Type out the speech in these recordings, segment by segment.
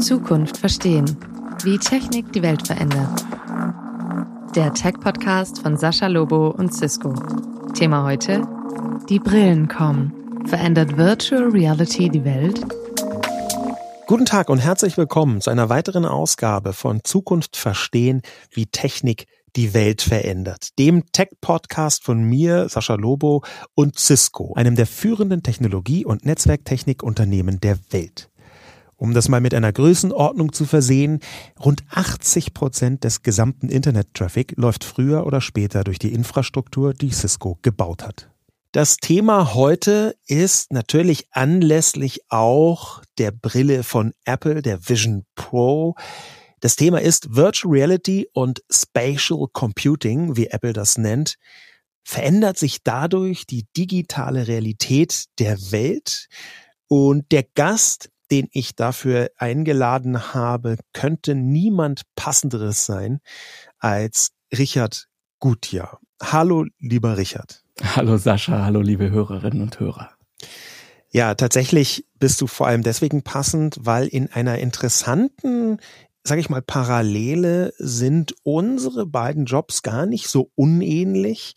Zukunft verstehen. Wie Technik die Welt verändert. Der Tech-Podcast von Sascha Lobo und Cisco. Thema heute: Die Brillen kommen. Verändert Virtual Reality die Welt? Guten Tag und herzlich willkommen zu einer weiteren Ausgabe von Zukunft verstehen, wie Technik die Welt verändert. Dem Tech-Podcast von mir, Sascha Lobo und Cisco, einem der führenden Technologie- und Netzwerktechnikunternehmen der Welt. Um das mal mit einer Größenordnung zu versehen, rund 80 Prozent des gesamten Internet-Traffic läuft früher oder später durch die Infrastruktur, die Cisco gebaut hat. Das Thema heute ist natürlich anlässlich auch der Brille von Apple, der Vision Pro. Das Thema ist Virtual Reality und Spatial Computing, wie Apple das nennt. Verändert sich dadurch die digitale Realität der Welt? Und der Gast den ich dafür eingeladen habe, könnte niemand passenderes sein als Richard Gutjahr. Hallo, lieber Richard. Hallo Sascha, hallo liebe Hörerinnen und Hörer. Ja, tatsächlich bist du vor allem deswegen passend, weil in einer interessanten, sage ich mal, Parallele sind unsere beiden Jobs gar nicht so unähnlich.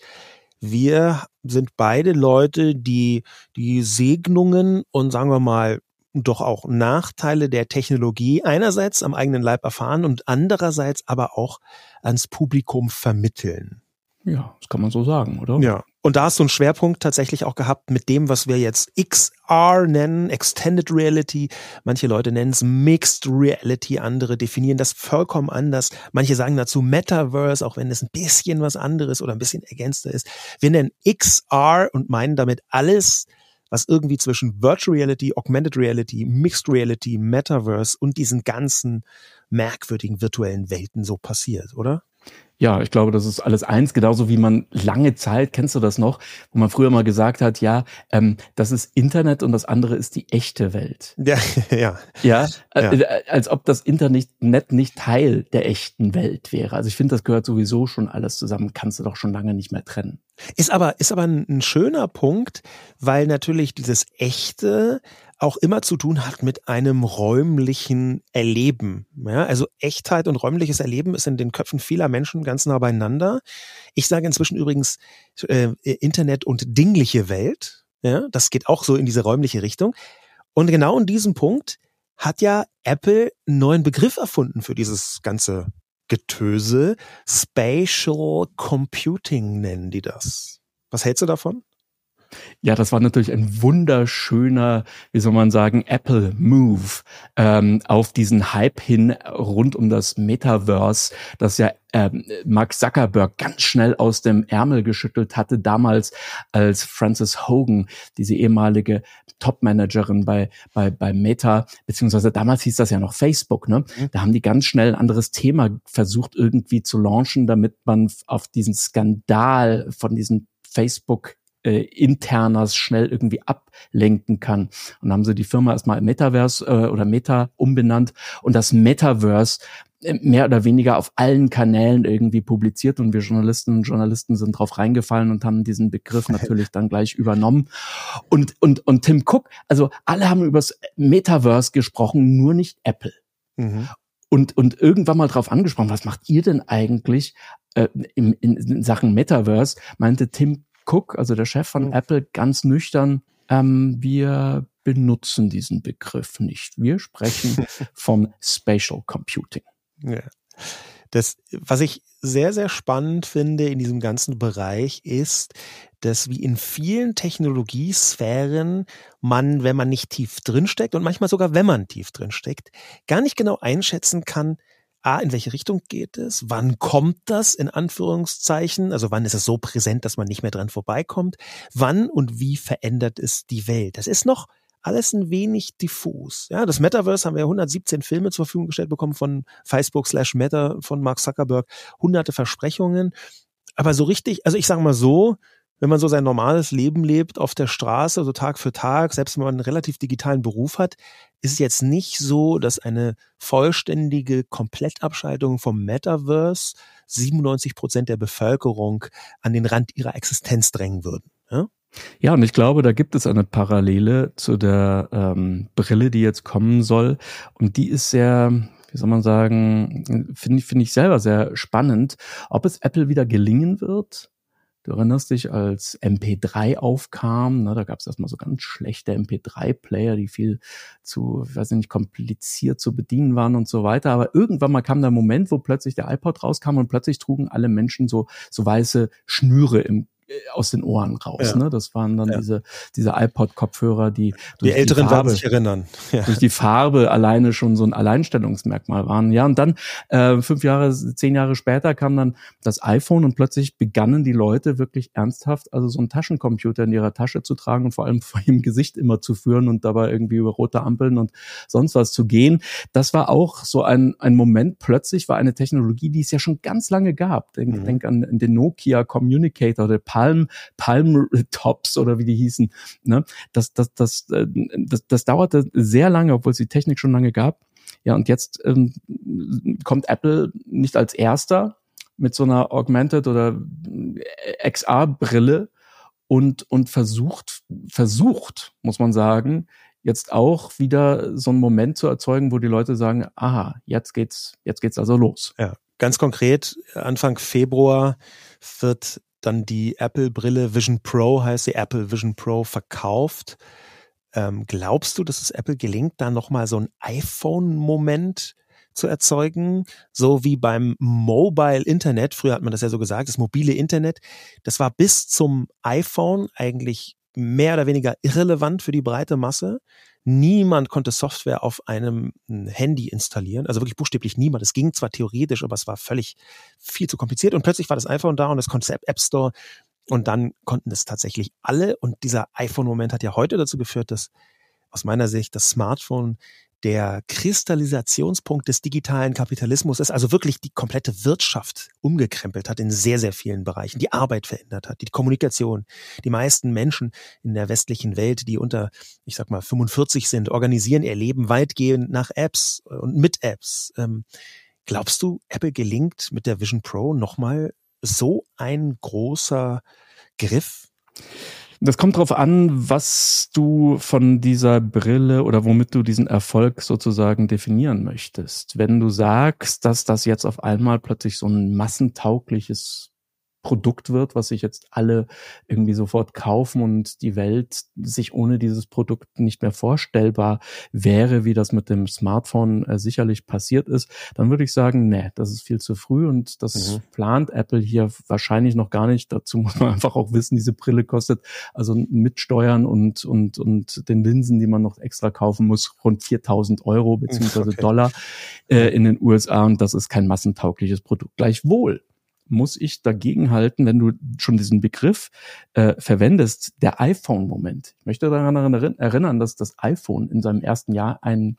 Wir sind beide Leute, die die Segnungen und sagen wir mal doch auch Nachteile der Technologie einerseits am eigenen Leib erfahren und andererseits aber auch ans Publikum vermitteln. Ja, das kann man so sagen, oder? Ja. Und da hast du einen Schwerpunkt tatsächlich auch gehabt mit dem, was wir jetzt XR nennen, Extended Reality. Manche Leute nennen es Mixed Reality, andere definieren das vollkommen anders. Manche sagen dazu Metaverse, auch wenn es ein bisschen was anderes oder ein bisschen ergänzter ist. Wir nennen XR und meinen damit alles, was irgendwie zwischen Virtual Reality, Augmented Reality, Mixed Reality, Metaverse und diesen ganzen merkwürdigen virtuellen Welten so passiert, oder? Ja, ich glaube, das ist alles eins, genauso wie man lange Zeit, kennst du das noch, wo man früher mal gesagt hat, ja, ähm, das ist Internet und das andere ist die echte Welt. Ja, ja. Ja, ja. Äh, als ob das Internet nicht Teil der echten Welt wäre. Also ich finde, das gehört sowieso schon alles zusammen, kannst du doch schon lange nicht mehr trennen. Ist aber, ist aber ein, ein schöner Punkt, weil natürlich dieses echte auch immer zu tun hat mit einem räumlichen Erleben. Ja, also Echtheit und räumliches Erleben ist in den Köpfen vieler Menschen ganz nah beieinander. Ich sage inzwischen übrigens äh, Internet und dingliche Welt. Ja, das geht auch so in diese räumliche Richtung. Und genau in diesem Punkt hat ja Apple einen neuen Begriff erfunden für dieses ganze Getöse. Spatial Computing nennen die das. Was hältst du davon? Ja, das war natürlich ein wunderschöner, wie soll man sagen, Apple Move ähm, auf diesen Hype hin rund um das Metaverse, das ja ähm, Mark Zuckerberg ganz schnell aus dem Ärmel geschüttelt hatte, damals als Frances Hogan, diese ehemalige Top-Managerin bei, bei, bei Meta, beziehungsweise damals hieß das ja noch Facebook, ne? Mhm. Da haben die ganz schnell ein anderes Thema versucht irgendwie zu launchen, damit man auf diesen Skandal von diesen Facebook äh, internas schnell irgendwie ablenken kann. Und haben sie die Firma erstmal Metaverse äh, oder Meta umbenannt und das Metaverse äh, mehr oder weniger auf allen Kanälen irgendwie publiziert und wir Journalistinnen und Journalisten sind drauf reingefallen und haben diesen Begriff natürlich dann gleich übernommen. Und, und, und Tim Cook, also alle haben übers Metaverse gesprochen, nur nicht Apple. Mhm. Und, und irgendwann mal drauf angesprochen, was macht ihr denn eigentlich äh, in, in Sachen Metaverse? Meinte Tim Cook, also der Chef von mhm. Apple, ganz nüchtern, ähm, wir benutzen diesen Begriff nicht. Wir sprechen vom Spatial Computing. Ja. Das, was ich sehr, sehr spannend finde in diesem ganzen Bereich ist, dass wie in vielen Technologiesphären man, wenn man nicht tief drinsteckt und manchmal sogar wenn man tief drinsteckt, gar nicht genau einschätzen kann, A, in welche Richtung geht es? Wann kommt das in Anführungszeichen? Also wann ist es so präsent, dass man nicht mehr dran vorbeikommt? Wann und wie verändert es die Welt? Das ist noch alles ein wenig diffus. Ja, das Metaverse haben wir 117 Filme zur Verfügung gestellt bekommen von Facebook slash Meta von Mark Zuckerberg. Hunderte Versprechungen. Aber so richtig, also ich sage mal so, wenn man so sein normales Leben lebt auf der Straße, so Tag für Tag, selbst wenn man einen relativ digitalen Beruf hat, ist es jetzt nicht so, dass eine vollständige Komplettabschaltung vom Metaverse 97 Prozent der Bevölkerung an den Rand ihrer Existenz drängen würden. Ja? Ja, und ich glaube, da gibt es eine Parallele zu der ähm, Brille, die jetzt kommen soll. Und die ist sehr, wie soll man sagen, finde ich, finde ich selber sehr spannend, ob es Apple wieder gelingen wird, Du erinnerst dich, als MP3 aufkam, ne, da gab es erstmal so ganz schlechte MP3-Player, die viel zu, ich weiß nicht, kompliziert zu bedienen waren und so weiter. Aber irgendwann mal kam der Moment, wo plötzlich der iPod rauskam und plötzlich trugen alle Menschen so, so weiße Schnüre im aus den Ohren raus. Ja. Ne? Das waren dann ja. diese, diese iPod-Kopfhörer, die durch die Älteren die Farbe, sich erinnern. Ja. durch die Farbe alleine schon so ein Alleinstellungsmerkmal waren. Ja, und dann äh, fünf Jahre, zehn Jahre später kam dann das iPhone und plötzlich begannen die Leute wirklich ernsthaft, also so einen Taschencomputer in ihrer Tasche zu tragen und vor allem vor ihrem Gesicht immer zu führen und dabei irgendwie über rote Ampeln und sonst was zu gehen. Das war auch so ein, ein Moment, plötzlich war eine Technologie, die es ja schon ganz lange gab. Denk, mhm. denk an, an den Nokia Communicator, der Palm, Palm Tops oder wie die hießen. Ne? Das, das, das, äh, das, das dauerte sehr lange, obwohl es die Technik schon lange gab. Ja, und jetzt ähm, kommt Apple nicht als erster mit so einer Augmented oder XR-Brille und, und versucht, versucht, muss man sagen, jetzt auch wieder so einen Moment zu erzeugen, wo die Leute sagen, aha, jetzt geht's, jetzt geht's also los. Ja, ganz konkret, Anfang Februar wird dann die Apple-Brille Vision Pro, heißt sie Apple Vision Pro, verkauft. Ähm, glaubst du, dass es Apple gelingt, da nochmal so ein iPhone-Moment zu erzeugen, so wie beim Mobile Internet, früher hat man das ja so gesagt, das mobile Internet, das war bis zum iPhone eigentlich mehr oder weniger irrelevant für die breite Masse. Niemand konnte Software auf einem hm, Handy installieren, also wirklich buchstäblich niemand. Es ging zwar theoretisch, aber es war völlig viel zu kompliziert. Und plötzlich war das iPhone da und das Konzept App Store und dann konnten es tatsächlich alle. Und dieser iPhone-Moment hat ja heute dazu geführt, dass aus meiner Sicht das Smartphone der Kristallisationspunkt des digitalen Kapitalismus ist, also wirklich die komplette Wirtschaft umgekrempelt hat in sehr, sehr vielen Bereichen, die Arbeit verändert hat, die Kommunikation. Die meisten Menschen in der westlichen Welt, die unter, ich sag mal, 45 sind, organisieren ihr Leben weitgehend nach Apps und mit Apps. Ähm, glaubst du, Apple gelingt mit der Vision Pro nochmal so ein großer Griff? Das kommt drauf an, was du von dieser Brille oder womit du diesen Erfolg sozusagen definieren möchtest. Wenn du sagst, dass das jetzt auf einmal plötzlich so ein massentaugliches Produkt wird, was sich jetzt alle irgendwie sofort kaufen und die Welt sich ohne dieses Produkt nicht mehr vorstellbar wäre, wie das mit dem Smartphone äh, sicherlich passiert ist, dann würde ich sagen, nee, das ist viel zu früh und das mhm. plant Apple hier wahrscheinlich noch gar nicht. Dazu muss man einfach auch wissen, diese Brille kostet also mit Steuern und, und, und den Linsen, die man noch extra kaufen muss, rund 4000 Euro beziehungsweise okay. Dollar äh, in den USA und das ist kein massentaugliches Produkt. Gleichwohl muss ich dagegen halten, wenn du schon diesen Begriff äh, verwendest, der iPhone-Moment. Ich möchte daran erinnern, dass das iPhone in seinem ersten Jahr ein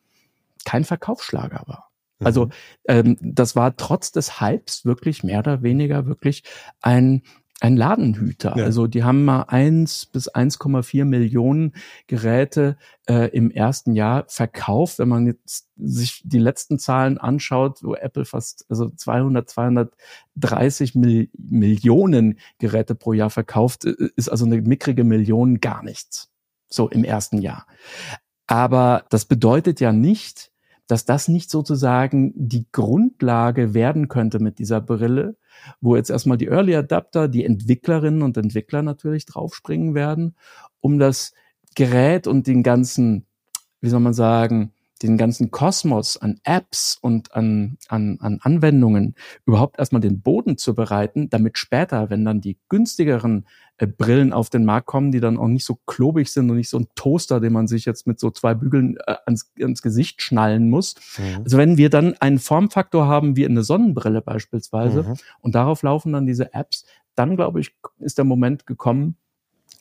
kein Verkaufsschlager war. Mhm. Also ähm, das war trotz des Hypes wirklich mehr oder weniger wirklich ein ein Ladenhüter. Ja. Also die haben mal eins bis 1,4 Millionen Geräte äh, im ersten Jahr verkauft. Wenn man jetzt sich die letzten Zahlen anschaut, wo Apple fast also 200, 230 Mil Millionen Geräte pro Jahr verkauft, äh, ist also eine mickrige Million gar nichts. So im ersten Jahr. Aber das bedeutet ja nicht, dass das nicht sozusagen die Grundlage werden könnte mit dieser Brille, wo jetzt erstmal die Early Adapter, die Entwicklerinnen und Entwickler natürlich draufspringen werden, um das Gerät und den ganzen, wie soll man sagen, den ganzen Kosmos an Apps und an, an, an Anwendungen überhaupt erstmal den Boden zu bereiten, damit später, wenn dann die günstigeren äh, Brillen auf den Markt kommen, die dann auch nicht so klobig sind und nicht so ein Toaster, den man sich jetzt mit so zwei Bügeln äh, ans, ans Gesicht schnallen muss. Mhm. Also wenn wir dann einen Formfaktor haben wie eine Sonnenbrille beispielsweise mhm. und darauf laufen dann diese Apps, dann glaube ich, ist der Moment gekommen,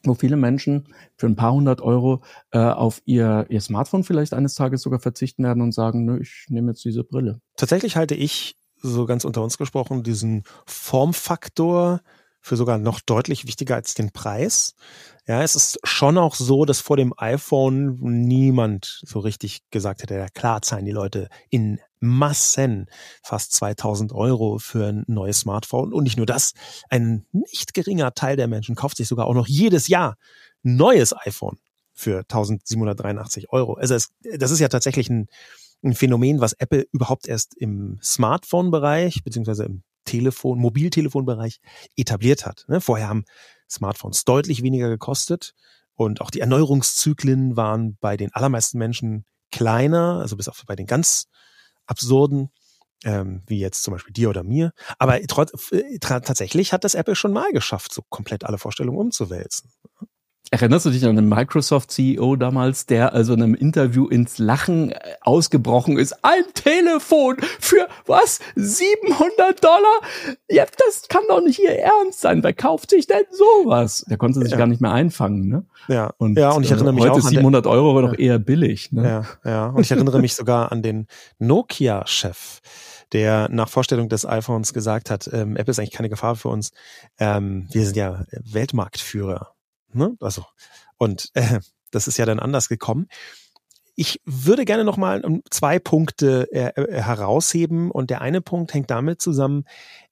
wo viele Menschen für ein paar hundert Euro äh, auf ihr, ihr Smartphone vielleicht eines Tages sogar verzichten werden und sagen, nö, ich nehme jetzt diese Brille. Tatsächlich halte ich, so ganz unter uns gesprochen, diesen Formfaktor für sogar noch deutlich wichtiger als den Preis. Ja, es ist schon auch so, dass vor dem iPhone niemand so richtig gesagt hätte, ja klar zahlen die Leute in Massen, fast 2000 Euro für ein neues Smartphone. Und nicht nur das, ein nicht geringer Teil der Menschen kauft sich sogar auch noch jedes Jahr ein neues iPhone für 1783 Euro. Also es, das ist ja tatsächlich ein, ein Phänomen, was Apple überhaupt erst im Smartphone-Bereich beziehungsweise im Telefon, Mobiltelefonbereich etabliert hat. Ne? Vorher haben Smartphones deutlich weniger gekostet und auch die Erneuerungszyklen waren bei den allermeisten Menschen kleiner, also bis auf bei den ganz absurden, ähm, wie jetzt zum Beispiel dir oder mir. Aber äh, tatsächlich hat das Apple schon mal geschafft, so komplett alle Vorstellungen umzuwälzen. Erinnerst du dich an den Microsoft-CEO damals, der also in einem Interview ins Lachen äh, ausgebrochen ist? Ein Telefon für was? 700 Dollar? Ja, das kann doch nicht Ihr Ernst sein. Wer kauft sich denn sowas? Der konnte sich ja. gar nicht mehr einfangen, ne? Ja. Und, ja, und ich erinnere mich heute auch 700 Euro war ja. doch eher billig, ne? Ja, ja. Und ich erinnere mich sogar an den Nokia-Chef der nach Vorstellung des iPhones gesagt hat, ähm, Apple ist eigentlich keine Gefahr für uns. Ähm, wir sind ja Weltmarktführer Ne? Also, und äh, das ist ja dann anders gekommen. Ich würde gerne noch mal zwei Punkte äh, äh, herausheben und der eine Punkt hängt damit zusammen,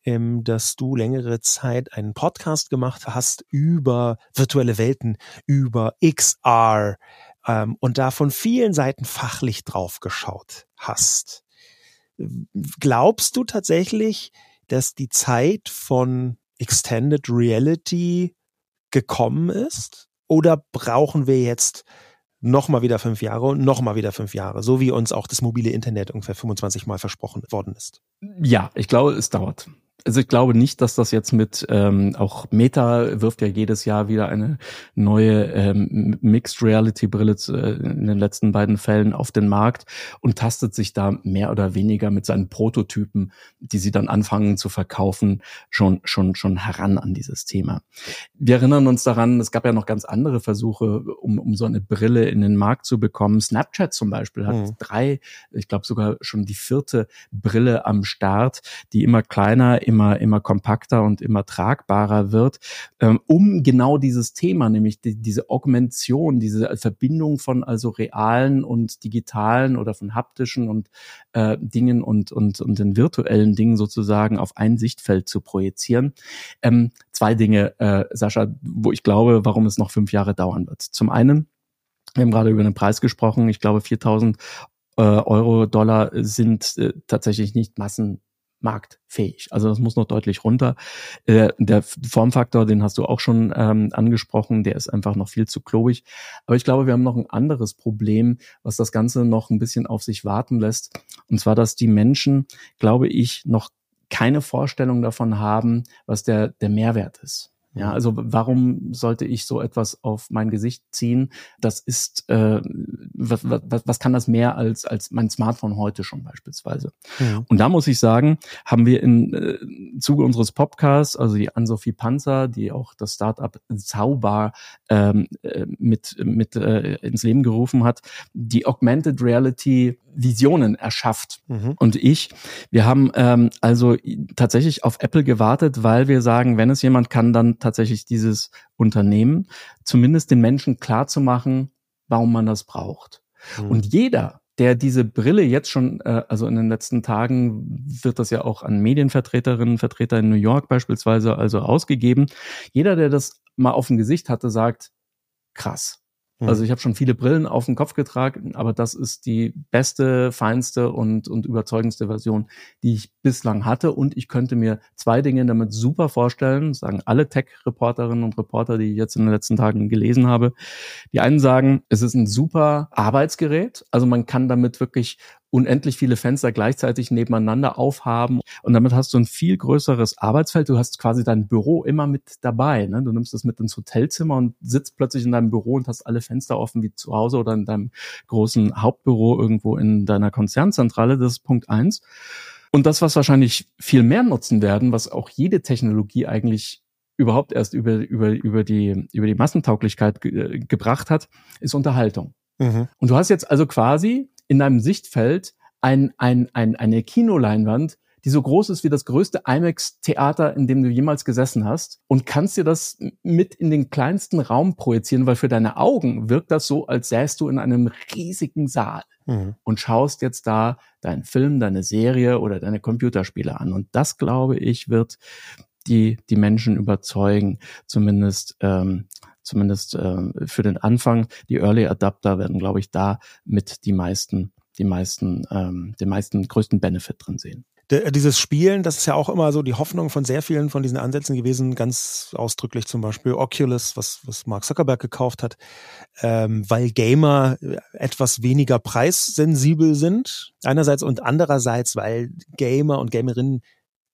ähm, dass du längere Zeit einen Podcast gemacht hast über virtuelle Welten, über XR ähm, und da von vielen Seiten fachlich drauf geschaut hast. Glaubst du tatsächlich, dass die Zeit von Extended Reality gekommen ist? Oder brauchen wir jetzt nochmal wieder fünf Jahre und nochmal wieder fünf Jahre, so wie uns auch das mobile Internet ungefähr 25 Mal versprochen worden ist? Ja, ich glaube, es dauert also ich glaube nicht, dass das jetzt mit ähm, auch Meta wirft ja jedes Jahr wieder eine neue ähm, Mixed Reality Brille äh, in den letzten beiden Fällen auf den Markt und tastet sich da mehr oder weniger mit seinen Prototypen, die sie dann anfangen zu verkaufen, schon schon schon heran an dieses Thema. Wir erinnern uns daran, es gab ja noch ganz andere Versuche, um um so eine Brille in den Markt zu bekommen. Snapchat zum Beispiel hat mhm. drei, ich glaube sogar schon die vierte Brille am Start, die immer kleiner immer, immer kompakter und immer tragbarer wird, ähm, um genau dieses Thema, nämlich die, diese Augmentation, diese Verbindung von also realen und digitalen oder von haptischen und äh, Dingen und, und, und den virtuellen Dingen sozusagen auf ein Sichtfeld zu projizieren. Ähm, zwei Dinge, äh, Sascha, wo ich glaube, warum es noch fünf Jahre dauern wird. Zum einen, wir haben gerade über den Preis gesprochen. Ich glaube, 4000 äh, Euro, Dollar sind äh, tatsächlich nicht Massen marktfähig. Also das muss noch deutlich runter. Äh, der Formfaktor, den hast du auch schon ähm, angesprochen, der ist einfach noch viel zu klobig. Aber ich glaube, wir haben noch ein anderes Problem, was das Ganze noch ein bisschen auf sich warten lässt. Und zwar, dass die Menschen, glaube ich, noch keine Vorstellung davon haben, was der, der Mehrwert ist. Ja, also warum sollte ich so etwas auf mein Gesicht ziehen? Das ist, äh, was, was, was kann das mehr als, als mein Smartphone heute schon beispielsweise? Ja. Und da muss ich sagen, haben wir in äh, Zuge unseres Podcasts, also die Ann-Sophie Panzer, die auch das Startup Zauber ähm, äh, mit, mit äh, ins Leben gerufen hat, die Augmented Reality Visionen erschafft. Mhm. Und ich, wir haben ähm, also tatsächlich auf Apple gewartet, weil wir sagen, wenn es jemand kann, dann tatsächlich dieses Unternehmen, zumindest den Menschen klar zu machen, warum man das braucht. Mhm. Und jeder, der diese Brille jetzt schon, äh, also in den letzten Tagen wird das ja auch an Medienvertreterinnen, Vertreter in New York beispielsweise also ausgegeben. Jeder, der das mal auf dem Gesicht hatte, sagt, krass. Hm. Also ich habe schon viele Brillen auf den Kopf getragen, aber das ist die beste, feinste und, und überzeugendste Version, die ich bislang hatte. Und ich könnte mir zwei Dinge damit super vorstellen, sagen alle Tech-Reporterinnen und Reporter, die ich jetzt in den letzten Tagen gelesen habe. Die einen sagen, es ist ein super Arbeitsgerät. Also man kann damit wirklich unendlich viele Fenster gleichzeitig nebeneinander aufhaben und damit hast du ein viel größeres Arbeitsfeld. Du hast quasi dein Büro immer mit dabei. Ne? Du nimmst es mit ins Hotelzimmer und sitzt plötzlich in deinem Büro und hast alle Fenster offen wie zu Hause oder in deinem großen Hauptbüro irgendwo in deiner Konzernzentrale. Das ist Punkt eins. Und das, was wahrscheinlich viel mehr nutzen werden, was auch jede Technologie eigentlich überhaupt erst über, über, über, die, über die Massentauglichkeit ge gebracht hat, ist Unterhaltung. Mhm. Und du hast jetzt also quasi in deinem Sichtfeld ein, ein, ein, eine Kinoleinwand, die so groß ist wie das größte IMAX-Theater, in dem du jemals gesessen hast und kannst dir das mit in den kleinsten Raum projizieren, weil für deine Augen wirkt das so, als säst du in einem riesigen Saal mhm. und schaust jetzt da deinen Film, deine Serie oder deine Computerspiele an. Und das, glaube ich, wird die, die Menschen überzeugen, zumindest ähm, zumindest äh, für den Anfang. Die Early Adapter werden, glaube ich, da mit die meisten die meisten, ähm, den meisten größten Benefit drin sehen. Dieses Spielen, das ist ja auch immer so die Hoffnung von sehr vielen von diesen Ansätzen gewesen, ganz ausdrücklich zum Beispiel Oculus, was, was Mark Zuckerberg gekauft hat, ähm, weil Gamer etwas weniger preissensibel sind, einerseits und andererseits, weil Gamer und Gamerinnen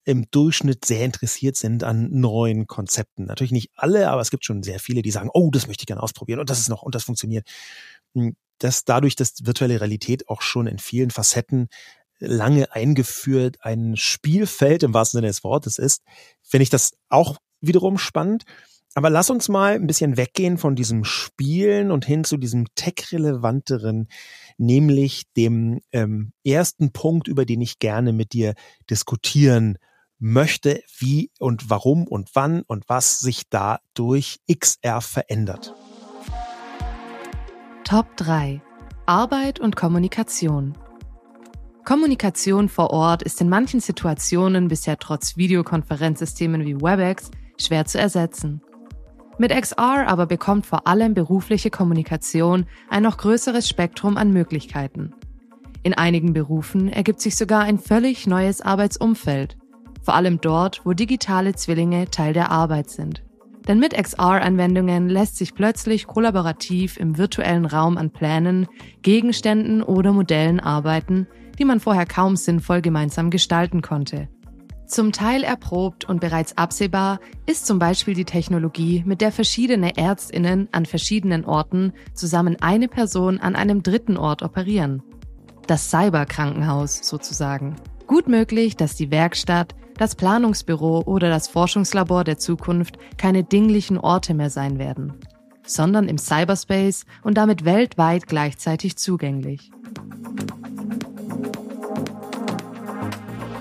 im Durchschnitt sehr interessiert sind an neuen Konzepten. Natürlich nicht alle, aber es gibt schon sehr viele, die sagen, oh, das möchte ich gerne ausprobieren und das ist noch und das funktioniert. Hm, dass dadurch, dass virtuelle Realität auch schon in vielen Facetten lange eingeführt ein Spielfeld im wahrsten Sinne des Wortes ist, finde ich das auch wiederum spannend. Aber lass uns mal ein bisschen weggehen von diesem Spielen und hin zu diesem tech-relevanteren, nämlich dem ähm, ersten Punkt, über den ich gerne mit dir diskutieren möchte, wie und warum und wann und was sich da durch XR verändert. Top 3. Arbeit und Kommunikation. Kommunikation vor Ort ist in manchen Situationen bisher trotz Videokonferenzsystemen wie WebEx schwer zu ersetzen. Mit XR aber bekommt vor allem berufliche Kommunikation ein noch größeres Spektrum an Möglichkeiten. In einigen Berufen ergibt sich sogar ein völlig neues Arbeitsumfeld, vor allem dort, wo digitale Zwillinge Teil der Arbeit sind. Denn mit XR-Anwendungen lässt sich plötzlich kollaborativ im virtuellen Raum an Plänen, Gegenständen oder Modellen arbeiten, die man vorher kaum sinnvoll gemeinsam gestalten konnte. Zum Teil erprobt und bereits absehbar ist zum Beispiel die Technologie, mit der verschiedene Ärztinnen an verschiedenen Orten zusammen eine Person an einem dritten Ort operieren. Das Cyberkrankenhaus sozusagen. Gut möglich, dass die Werkstatt, das Planungsbüro oder das Forschungslabor der Zukunft keine dinglichen Orte mehr sein werden, sondern im Cyberspace und damit weltweit gleichzeitig zugänglich.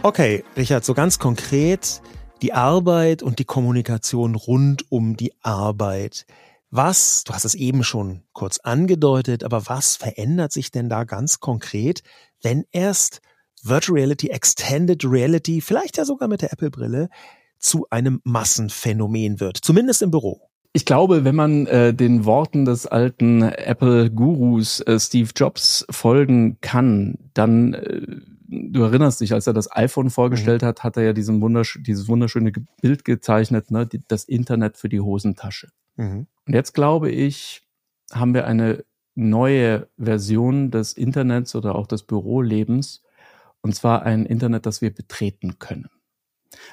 Okay, Richard, so ganz konkret die Arbeit und die Kommunikation rund um die Arbeit. Was, du hast es eben schon kurz angedeutet, aber was verändert sich denn da ganz konkret, wenn erst Virtual Reality, Extended Reality, vielleicht ja sogar mit der Apple-Brille, zu einem Massenphänomen wird, zumindest im Büro. Ich glaube, wenn man äh, den Worten des alten Apple-Gurus äh, Steve Jobs folgen kann, dann äh, du erinnerst dich, als er das iPhone vorgestellt mhm. hat, hat er ja diesen wundersch dieses wunderschöne Bild gezeichnet, ne, die, das Internet für die Hosentasche. Mhm. Und jetzt glaube ich, haben wir eine neue Version des Internets oder auch des Bürolebens, und zwar ein Internet, das wir betreten können.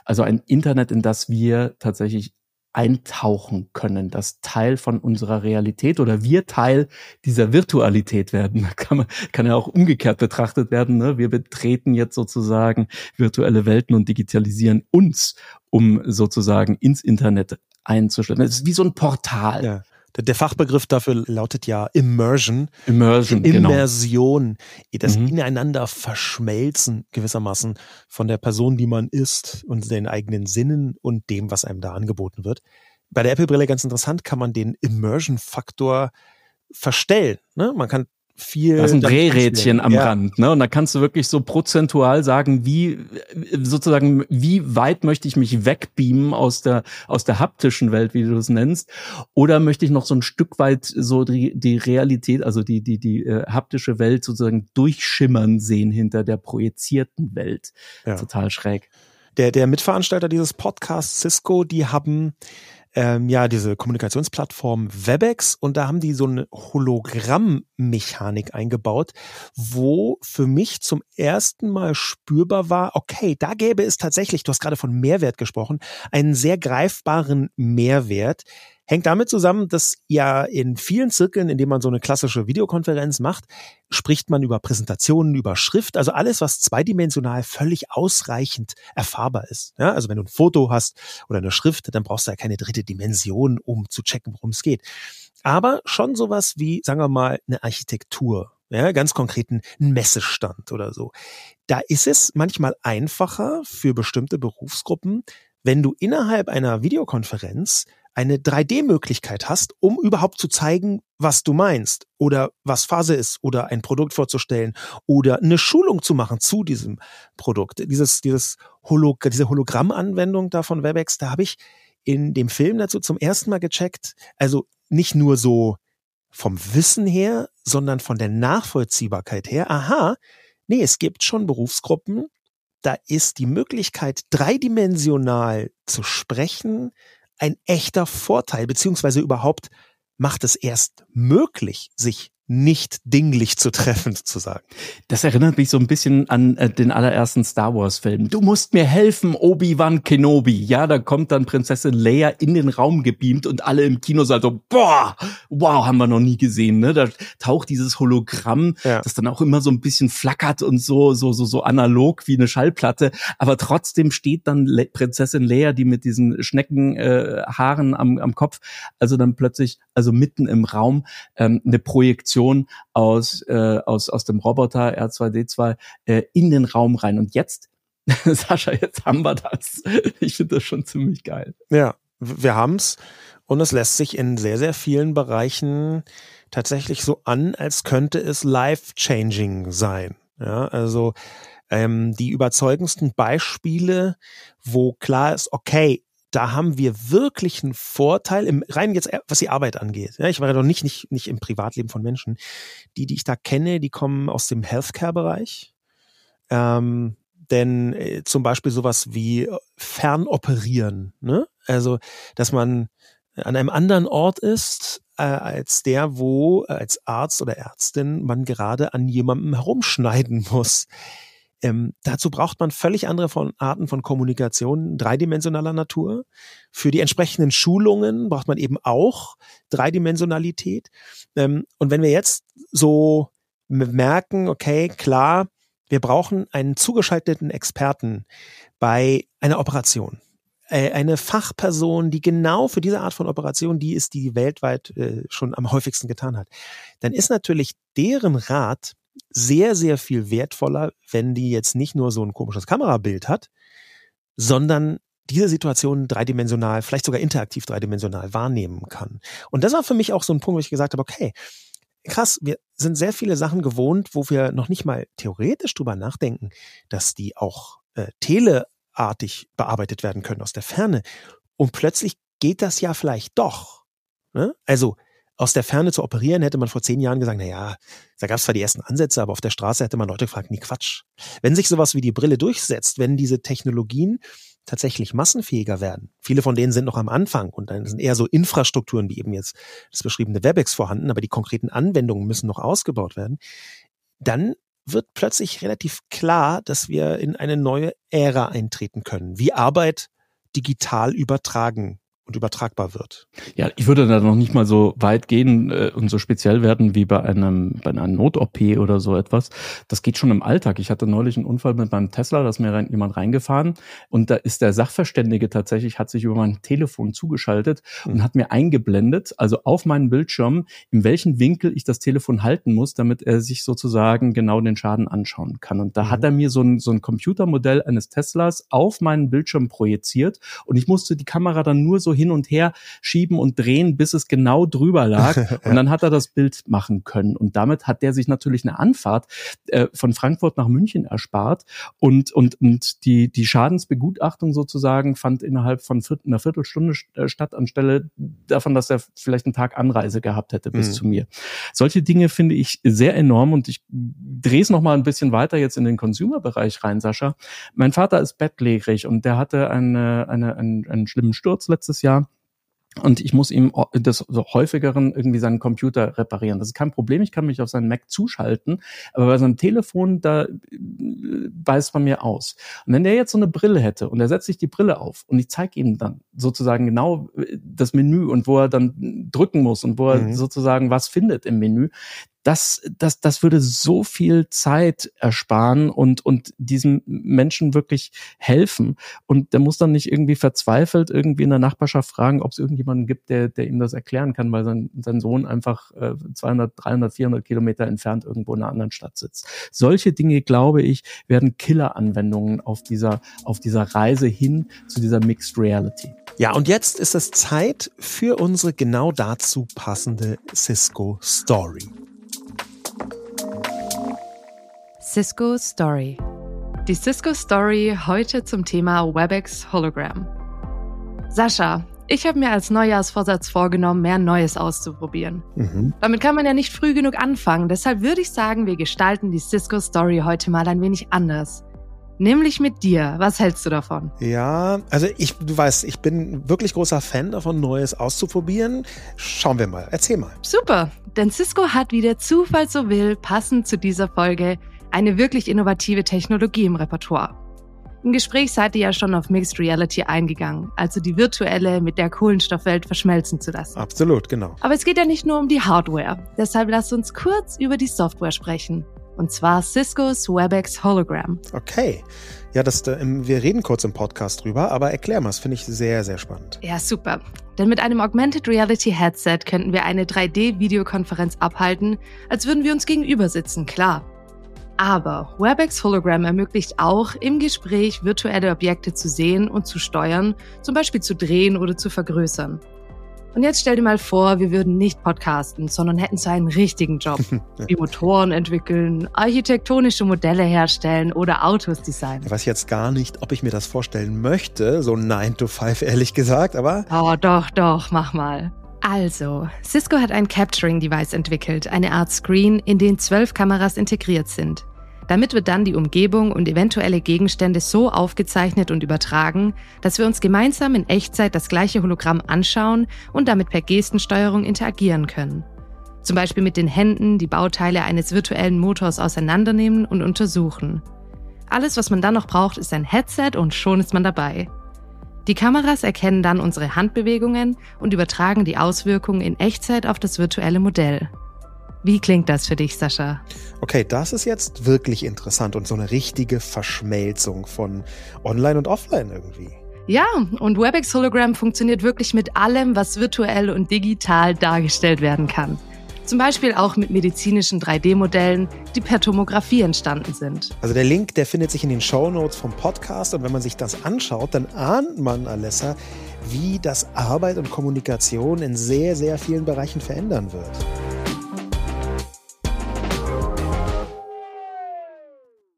Also ein Internet, in das wir tatsächlich eintauchen können, das Teil von unserer Realität oder wir Teil dieser Virtualität werden. Kann, man, kann ja auch umgekehrt betrachtet werden. Ne? Wir betreten jetzt sozusagen virtuelle Welten und digitalisieren uns, um sozusagen ins Internet einzuschließen. Es ist wie so ein Portal. Ja. Der Fachbegriff dafür lautet ja Immersion. Immersion, genau. Immersion. Genau. Das mhm. ineinander verschmelzen gewissermaßen von der Person, die man ist und den eigenen Sinnen und dem, was einem da angeboten wird. Bei der Apple-Brille ganz interessant, kann man den Immersion-Faktor verstellen. Ne? Man kann viel. Das ist ein Drehrädchen am ja. Rand, ne? Und da kannst du wirklich so prozentual sagen, wie sozusagen, wie weit möchte ich mich wegbeamen aus der aus der haptischen Welt, wie du es nennst, oder möchte ich noch so ein Stück weit so die, die Realität, also die die die äh, haptische Welt sozusagen durchschimmern sehen hinter der projizierten Welt. Ja. Total schräg. Der der Mitveranstalter dieses Podcasts Cisco, die haben ähm, ja diese Kommunikationsplattform Webex und da haben die so eine Hologrammmechanik eingebaut, wo für mich zum ersten Mal spürbar war, okay, da gäbe es tatsächlich, du hast gerade von Mehrwert gesprochen, einen sehr greifbaren Mehrwert, Hängt damit zusammen, dass ja in vielen Zirkeln, in denen man so eine klassische Videokonferenz macht, spricht man über Präsentationen, über Schrift, also alles, was zweidimensional völlig ausreichend erfahrbar ist. Ja, also wenn du ein Foto hast oder eine Schrift, dann brauchst du ja keine dritte Dimension, um zu checken, worum es geht. Aber schon sowas wie, sagen wir mal, eine Architektur ja, ganz konkret ein Messestand oder so. Da ist es manchmal einfacher für bestimmte Berufsgruppen, wenn du innerhalb einer Videokonferenz eine 3D-Möglichkeit hast, um überhaupt zu zeigen, was du meinst oder was Phase ist oder ein Produkt vorzustellen oder eine Schulung zu machen zu diesem Produkt. Dieses, dieses Holog diese Hologramm-Anwendung da von Webex, da habe ich in dem Film dazu zum ersten Mal gecheckt. Also nicht nur so vom Wissen her, sondern von der Nachvollziehbarkeit her. Aha, nee, es gibt schon Berufsgruppen, da ist die Möglichkeit, dreidimensional zu sprechen, ein echter Vorteil, beziehungsweise überhaupt macht es erst möglich, sich nicht dinglich zu treffen, sozusagen. Das erinnert mich so ein bisschen an äh, den allerersten Star Wars Film. Du musst mir helfen, Obi-Wan Kenobi. Ja, da kommt dann Prinzessin Leia in den Raum gebeamt und alle im Kinosaal so, boah, wow, haben wir noch nie gesehen, ne? Da taucht dieses Hologramm, ja. das dann auch immer so ein bisschen flackert und so, so, so, so analog wie eine Schallplatte. Aber trotzdem steht dann Le Prinzessin Leia, die mit diesen Schneckenhaaren äh, am, am Kopf, also dann plötzlich, also mitten im Raum, ähm, eine Projektion Information aus, äh, aus, aus dem Roboter R2D2 äh, in den Raum rein. Und jetzt, Sascha, jetzt haben wir das. Ich finde das schon ziemlich geil. Ja, wir haben's und es lässt sich in sehr, sehr vielen Bereichen tatsächlich so an, als könnte es life-changing sein. Ja, also ähm, die überzeugendsten Beispiele, wo klar ist, okay, da haben wir wirklich einen Vorteil im rein jetzt was die Arbeit angeht. Ja, ich war ja noch nicht nicht nicht im Privatleben von Menschen. Die, die ich da kenne, die kommen aus dem Healthcare-Bereich. Ähm, denn äh, zum Beispiel sowas wie Fernoperieren, ne? Also, dass man an einem anderen Ort ist äh, als der, wo äh, als Arzt oder Ärztin man gerade an jemandem herumschneiden muss. Ähm, dazu braucht man völlig andere von, Arten von Kommunikation dreidimensionaler Natur. Für die entsprechenden Schulungen braucht man eben auch Dreidimensionalität. Ähm, und wenn wir jetzt so merken, okay, klar, wir brauchen einen zugeschalteten Experten bei einer Operation. Eine Fachperson, die genau für diese Art von Operation, die ist, die weltweit äh, schon am häufigsten getan hat, dann ist natürlich deren Rat sehr, sehr viel wertvoller, wenn die jetzt nicht nur so ein komisches Kamerabild hat, sondern diese Situation dreidimensional, vielleicht sogar interaktiv dreidimensional wahrnehmen kann. Und das war für mich auch so ein Punkt, wo ich gesagt habe, okay, krass, wir sind sehr viele Sachen gewohnt, wo wir noch nicht mal theoretisch drüber nachdenken, dass die auch äh, teleartig bearbeitet werden können aus der Ferne. Und plötzlich geht das ja vielleicht doch. Ne? Also aus der Ferne zu operieren, hätte man vor zehn Jahren gesagt, na ja, da gab es zwar die ersten Ansätze, aber auf der Straße hätte man Leute gefragt, nie Quatsch. Wenn sich sowas wie die Brille durchsetzt, wenn diese Technologien tatsächlich massenfähiger werden, viele von denen sind noch am Anfang und dann sind eher so Infrastrukturen wie eben jetzt das beschriebene WebEx vorhanden, aber die konkreten Anwendungen müssen noch ausgebaut werden, dann wird plötzlich relativ klar, dass wir in eine neue Ära eintreten können, wie Arbeit digital übertragen und übertragbar wird. Ja, ich würde da noch nicht mal so weit gehen äh, und so speziell werden wie bei einem bei einer Not-OP oder so etwas. Das geht schon im Alltag. Ich hatte neulich einen Unfall mit meinem Tesla, da ist mir rein, jemand reingefahren und da ist der Sachverständige tatsächlich, hat sich über mein Telefon zugeschaltet mhm. und hat mir eingeblendet, also auf meinen Bildschirm, in welchen Winkel ich das Telefon halten muss, damit er sich sozusagen genau den Schaden anschauen kann. Und da mhm. hat er mir so ein, so ein Computermodell eines Teslas auf meinen Bildschirm projiziert und ich musste die Kamera dann nur so hin und her schieben und drehen, bis es genau drüber lag. und dann hat er das Bild machen können. Und damit hat der sich natürlich eine Anfahrt äh, von Frankfurt nach München erspart. Und, und, und die, die Schadensbegutachtung sozusagen fand innerhalb von viert, einer Viertelstunde äh, statt, anstelle davon, dass er vielleicht einen Tag Anreise gehabt hätte bis mhm. zu mir. Solche Dinge finde ich sehr enorm und ich drehe es nochmal ein bisschen weiter jetzt in den Consumer-Bereich rein, Sascha. Mein Vater ist bettlägerig und der hatte eine, eine, einen, einen schlimmen Sturz letztes Jahr und ich muss ihm das so häufigeren irgendwie seinen Computer reparieren. Das ist kein Problem, ich kann mich auf seinen Mac zuschalten, aber bei seinem Telefon, da äh, weist man mir aus. Und wenn der jetzt so eine Brille hätte und er setzt sich die Brille auf und ich zeige ihm dann sozusagen genau äh, das Menü und wo er dann drücken muss und wo er mhm. sozusagen was findet im Menü, das, das, das würde so viel Zeit ersparen und, und diesen Menschen wirklich helfen. Und der muss dann nicht irgendwie verzweifelt irgendwie in der Nachbarschaft fragen, ob es irgendjemanden gibt, der, der ihm das erklären kann, weil sein, sein Sohn einfach äh, 200, 300, 400 Kilometer entfernt irgendwo in einer anderen Stadt sitzt. Solche Dinge, glaube ich, werden Killer-Anwendungen auf dieser, auf dieser Reise hin zu dieser Mixed Reality. Ja, und jetzt ist es Zeit für unsere genau dazu passende Cisco Story. Cisco Story. Die Cisco Story heute zum Thema WebEx Hologram. Sascha, ich habe mir als Neujahrsvorsatz vorgenommen, mehr Neues auszuprobieren. Mhm. Damit kann man ja nicht früh genug anfangen, deshalb würde ich sagen, wir gestalten die Cisco Story heute mal ein wenig anders. Nämlich mit dir. Was hältst du davon? Ja, also ich, du weißt, ich bin wirklich großer Fan davon, Neues auszuprobieren. Schauen wir mal. Erzähl mal. Super. Denn Cisco hat, wie der Zufall so will, passend zu dieser Folge eine wirklich innovative Technologie im Repertoire. Im Gespräch seid ihr ja schon auf Mixed Reality eingegangen, also die virtuelle mit der Kohlenstoffwelt verschmelzen zu lassen. Absolut, genau. Aber es geht ja nicht nur um die Hardware. Deshalb lasst uns kurz über die Software sprechen. Und zwar Ciscos WebEx Hologram. Okay. Ja, das, wir reden kurz im Podcast drüber, aber erklär mal, das finde ich sehr, sehr spannend. Ja, super. Denn mit einem Augmented Reality Headset könnten wir eine 3D-Videokonferenz abhalten, als würden wir uns gegenüber sitzen, klar. Aber WebEx Hologram ermöglicht auch, im Gespräch virtuelle Objekte zu sehen und zu steuern, zum Beispiel zu drehen oder zu vergrößern. Und jetzt stell dir mal vor, wir würden nicht podcasten, sondern hätten so einen richtigen Job. Wie Motoren entwickeln, architektonische Modelle herstellen oder Autos designen. Ich weiß jetzt gar nicht, ob ich mir das vorstellen möchte, so 9 to 5 ehrlich gesagt, aber... Oh, doch, doch, mach mal. Also, Cisco hat ein Capturing-Device entwickelt, eine Art Screen, in den zwölf Kameras integriert sind. Damit wird dann die Umgebung und eventuelle Gegenstände so aufgezeichnet und übertragen, dass wir uns gemeinsam in Echtzeit das gleiche Hologramm anschauen und damit per Gestensteuerung interagieren können. Zum Beispiel mit den Händen die Bauteile eines virtuellen Motors auseinandernehmen und untersuchen. Alles, was man dann noch braucht, ist ein Headset und schon ist man dabei. Die Kameras erkennen dann unsere Handbewegungen und übertragen die Auswirkungen in Echtzeit auf das virtuelle Modell. Wie klingt das für dich, Sascha? Okay, das ist jetzt wirklich interessant und so eine richtige Verschmelzung von Online und Offline irgendwie. Ja, und WebEx Hologram funktioniert wirklich mit allem, was virtuell und digital dargestellt werden kann. Zum Beispiel auch mit medizinischen 3D-Modellen, die per Tomographie entstanden sind. Also der Link, der findet sich in den Show Notes vom Podcast und wenn man sich das anschaut, dann ahnt man, Alessa, wie das Arbeit und Kommunikation in sehr, sehr vielen Bereichen verändern wird.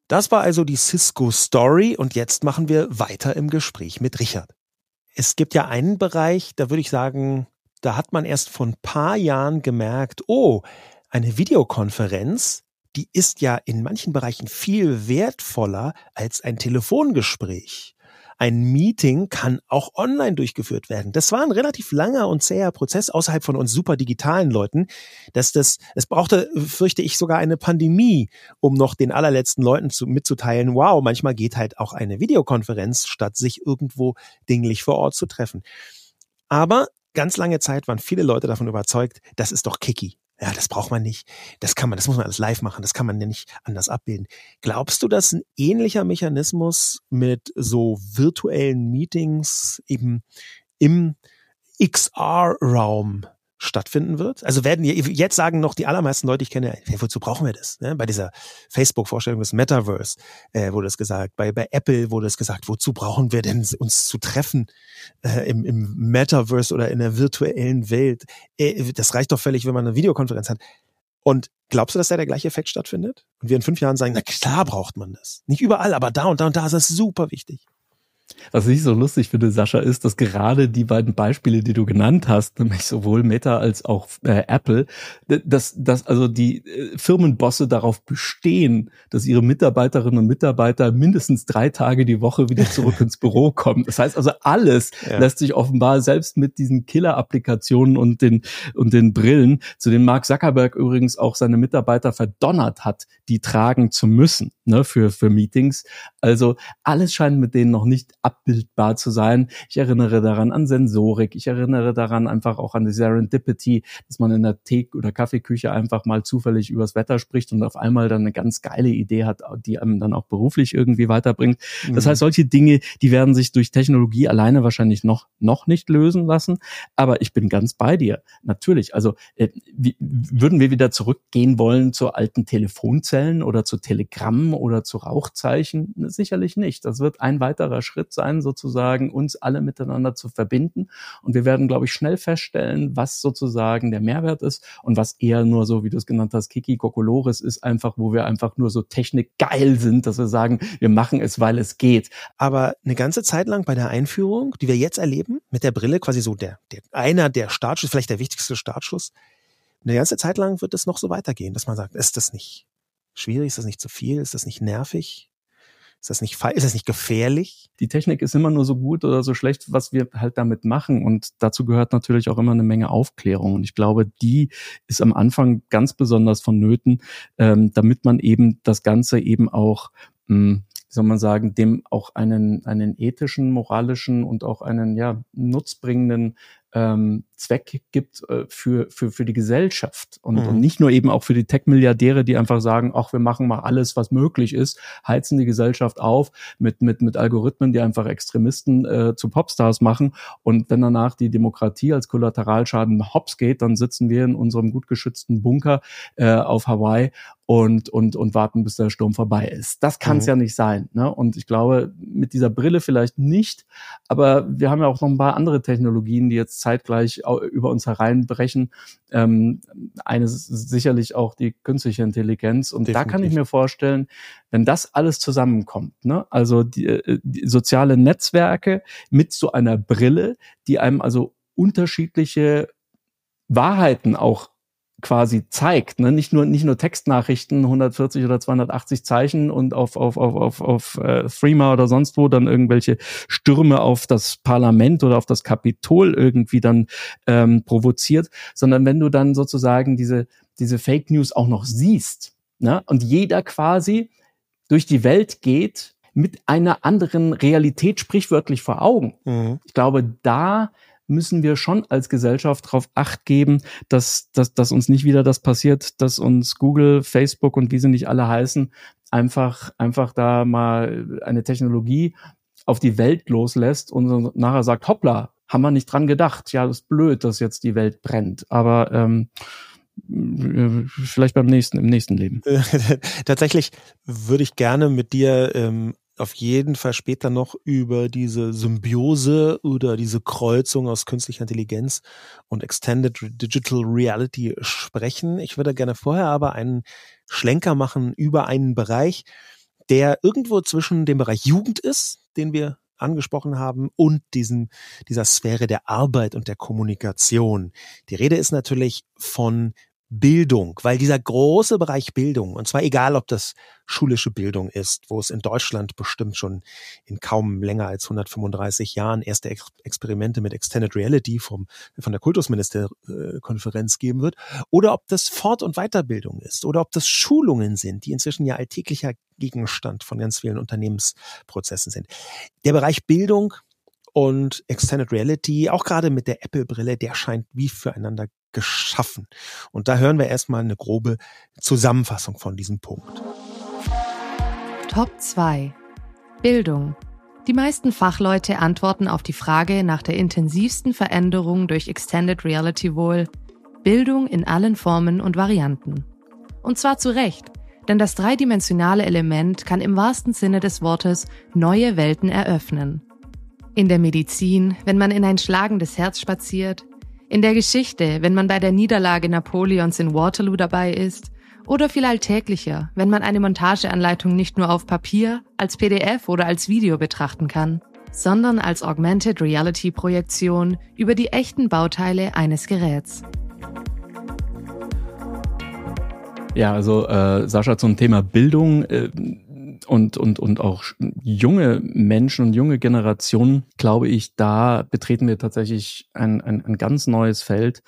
Das war also die Cisco Story und jetzt machen wir weiter im Gespräch mit Richard. Es gibt ja einen Bereich, da würde ich sagen, da hat man erst vor ein paar Jahren gemerkt, oh, eine Videokonferenz, die ist ja in manchen Bereichen viel wertvoller als ein Telefongespräch. Ein Meeting kann auch online durchgeführt werden. Das war ein relativ langer und zäher Prozess außerhalb von uns super digitalen Leuten, dass das, es brauchte, fürchte ich, sogar eine Pandemie, um noch den allerletzten Leuten zu, mitzuteilen, wow, manchmal geht halt auch eine Videokonferenz, statt sich irgendwo dinglich vor Ort zu treffen. Aber ganz lange Zeit waren viele Leute davon überzeugt, das ist doch kicky. Ja, das braucht man nicht. Das kann man, das muss man alles live machen. Das kann man ja nicht anders abbilden. Glaubst du, dass ein ähnlicher Mechanismus mit so virtuellen Meetings eben im XR-Raum stattfinden wird. Also werden jetzt sagen noch die allermeisten Leute, ich kenne, hey, wozu brauchen wir das? Ne? Bei dieser Facebook-Vorstellung des Metaverse äh, wurde es gesagt, bei, bei Apple wurde es gesagt, wozu brauchen wir denn uns zu treffen äh, im, im Metaverse oder in der virtuellen Welt? Äh, das reicht doch völlig, wenn man eine Videokonferenz hat. Und glaubst du, dass da der gleiche Effekt stattfindet? Und wir in fünf Jahren sagen, na klar braucht man das. Nicht überall, aber da und da und da ist das super wichtig. Was ich so lustig finde, Sascha, ist, dass gerade die beiden Beispiele, die du genannt hast, nämlich sowohl Meta als auch äh, Apple, dass, dass also die äh, Firmenbosse darauf bestehen, dass ihre Mitarbeiterinnen und Mitarbeiter mindestens drei Tage die Woche wieder zurück ins Büro kommen. Das heißt also, alles ja. lässt sich offenbar selbst mit diesen Killer-Applikationen und den, und den Brillen, zu denen Mark Zuckerberg übrigens auch seine Mitarbeiter verdonnert hat, die tragen zu müssen, ne, für, für Meetings. Also alles scheint mit denen noch nicht abbildbar zu sein. Ich erinnere daran an Sensorik. Ich erinnere daran einfach auch an die Serendipity, dass man in der Tee- oder Kaffeeküche einfach mal zufällig übers Wetter spricht und auf einmal dann eine ganz geile Idee hat, die einem dann auch beruflich irgendwie weiterbringt. Das mhm. heißt, solche Dinge, die werden sich durch Technologie alleine wahrscheinlich noch, noch nicht lösen lassen. Aber ich bin ganz bei dir. Natürlich. Also, äh, wie, würden wir wieder zurückgehen wollen zu alten Telefonzellen oder zu Telegrammen oder zu Rauchzeichen? Sicherlich nicht. Das wird ein weiterer Schritt sein, sozusagen uns alle miteinander zu verbinden. Und wir werden, glaube ich, schnell feststellen, was sozusagen der Mehrwert ist und was eher nur so, wie du es genannt hast, Kiki Kokolores ist einfach, wo wir einfach nur so technikgeil sind, dass wir sagen, wir machen es, weil es geht. Aber eine ganze Zeit lang bei der Einführung, die wir jetzt erleben, mit der Brille quasi so der, der einer der Startschuss, vielleicht der wichtigste Startschuss, eine ganze Zeit lang wird es noch so weitergehen, dass man sagt, ist das nicht schwierig, ist das nicht zu viel, ist das nicht nervig? Ist das nicht, ist das nicht gefährlich? Die Technik ist immer nur so gut oder so schlecht, was wir halt damit machen. Und dazu gehört natürlich auch immer eine Menge Aufklärung. Und ich glaube, die ist am Anfang ganz besonders vonnöten, ähm, damit man eben das Ganze eben auch mh, hm, wie soll man sagen, dem auch einen, einen ethischen, moralischen und auch einen ja, nutzbringenden ähm, Zweck gibt äh, für, für, für die Gesellschaft und, mhm. und nicht nur eben auch für die Tech-Milliardäre, die einfach sagen, ach, wir machen mal alles, was möglich ist, heizen die Gesellschaft auf mit, mit, mit Algorithmen, die einfach Extremisten äh, zu Popstars machen. Und wenn danach die Demokratie als Kollateralschaden hops geht, dann sitzen wir in unserem gut geschützten Bunker äh, auf Hawaii und, und, und warten, bis der Sturm vorbei ist. Das kann es mhm. ja nicht sein. Ne? Und ich glaube, mit dieser Brille vielleicht nicht, aber wir haben ja auch noch ein paar andere Technologien, die jetzt zeitgleich über uns hereinbrechen. Ähm, eines sicherlich auch die künstliche Intelligenz. Und Definitiv. da kann ich mir vorstellen, wenn das alles zusammenkommt, ne? also die, äh, die soziale Netzwerke mit so einer Brille, die einem also unterschiedliche Wahrheiten auch quasi zeigt, ne? nicht nur nicht nur Textnachrichten 140 oder 280 Zeichen und auf auf auf auf, auf äh, Threema oder sonst wo dann irgendwelche Stürme auf das Parlament oder auf das Kapitol irgendwie dann ähm, provoziert, sondern wenn du dann sozusagen diese diese Fake News auch noch siehst, ne? und jeder quasi durch die Welt geht mit einer anderen Realität sprichwörtlich vor Augen. Mhm. Ich glaube, da müssen wir schon als Gesellschaft darauf acht geben, dass, dass, dass uns nicht wieder das passiert, dass uns Google, Facebook und wie sie nicht alle heißen, einfach, einfach da mal eine Technologie auf die Welt loslässt und nachher sagt, hoppla, haben wir nicht dran gedacht. Ja, das ist blöd, dass jetzt die Welt brennt. Aber ähm, vielleicht beim nächsten, im nächsten Leben. Tatsächlich würde ich gerne mit dir ähm, auf jeden Fall später noch über diese Symbiose oder diese Kreuzung aus künstlicher Intelligenz und Extended Digital Reality sprechen. Ich würde gerne vorher aber einen Schlenker machen über einen Bereich, der irgendwo zwischen dem Bereich Jugend ist, den wir angesprochen haben, und diesen, dieser Sphäre der Arbeit und der Kommunikation. Die Rede ist natürlich von Bildung, weil dieser große Bereich Bildung, und zwar egal, ob das schulische Bildung ist, wo es in Deutschland bestimmt schon in kaum länger als 135 Jahren erste Ex Experimente mit Extended Reality vom, von der Kultusministerkonferenz geben wird, oder ob das Fort- und Weiterbildung ist, oder ob das Schulungen sind, die inzwischen ja alltäglicher Gegenstand von ganz vielen Unternehmensprozessen sind. Der Bereich Bildung und Extended Reality, auch gerade mit der Apple-Brille, der scheint wie füreinander geschaffen. Und da hören wir erstmal eine grobe Zusammenfassung von diesem Punkt. Top 2. Bildung. Die meisten Fachleute antworten auf die Frage nach der intensivsten Veränderung durch Extended Reality wohl Bildung in allen Formen und Varianten. Und zwar zu Recht, denn das dreidimensionale Element kann im wahrsten Sinne des Wortes neue Welten eröffnen. In der Medizin, wenn man in ein schlagendes Herz spaziert, in der Geschichte, wenn man bei der Niederlage Napoleons in Waterloo dabei ist, oder viel alltäglicher, wenn man eine Montageanleitung nicht nur auf Papier, als PDF oder als Video betrachten kann, sondern als Augmented Reality Projektion über die echten Bauteile eines Geräts. Ja, also äh, Sascha zum Thema Bildung. Äh, und, und, und auch junge Menschen und junge Generationen, glaube ich, da betreten wir tatsächlich ein, ein, ein ganz neues Feld,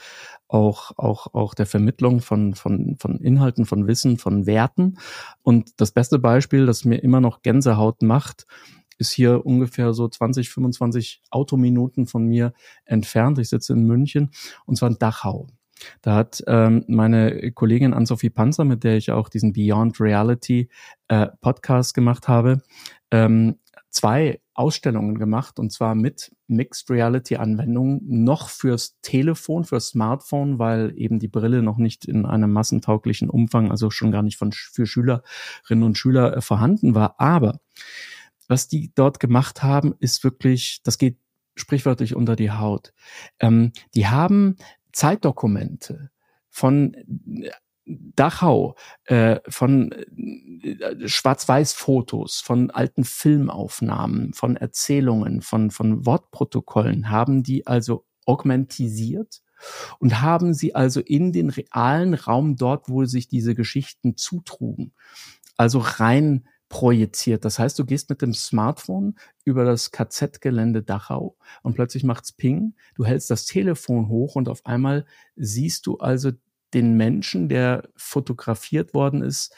auch, auch, auch der Vermittlung von, von, von Inhalten, von Wissen, von Werten. Und das beste Beispiel, das mir immer noch Gänsehaut macht, ist hier ungefähr so 20, 25 Autominuten von mir entfernt. Ich sitze in München und zwar in Dachau. Da hat ähm, meine Kollegin Ann-Sophie Panzer, mit der ich auch diesen Beyond Reality äh, Podcast gemacht habe, ähm, zwei Ausstellungen gemacht und zwar mit Mixed Reality Anwendungen noch fürs Telefon, fürs Smartphone, weil eben die Brille noch nicht in einem massentauglichen Umfang, also schon gar nicht von für Schülerinnen und Schüler äh, vorhanden war. Aber was die dort gemacht haben, ist wirklich, das geht sprichwörtlich unter die Haut. Ähm, die haben Zeitdokumente von Dachau, äh, von äh, Schwarz-Weiß-Fotos, von alten Filmaufnahmen, von Erzählungen, von, von Wortprotokollen, haben die also augmentisiert und haben sie also in den realen Raum dort, wo sich diese Geschichten zutrugen, also rein projiziert. Das heißt, du gehst mit dem Smartphone über das KZ-Gelände Dachau und plötzlich macht's Ping. Du hältst das Telefon hoch und auf einmal siehst du also den Menschen, der fotografiert worden ist,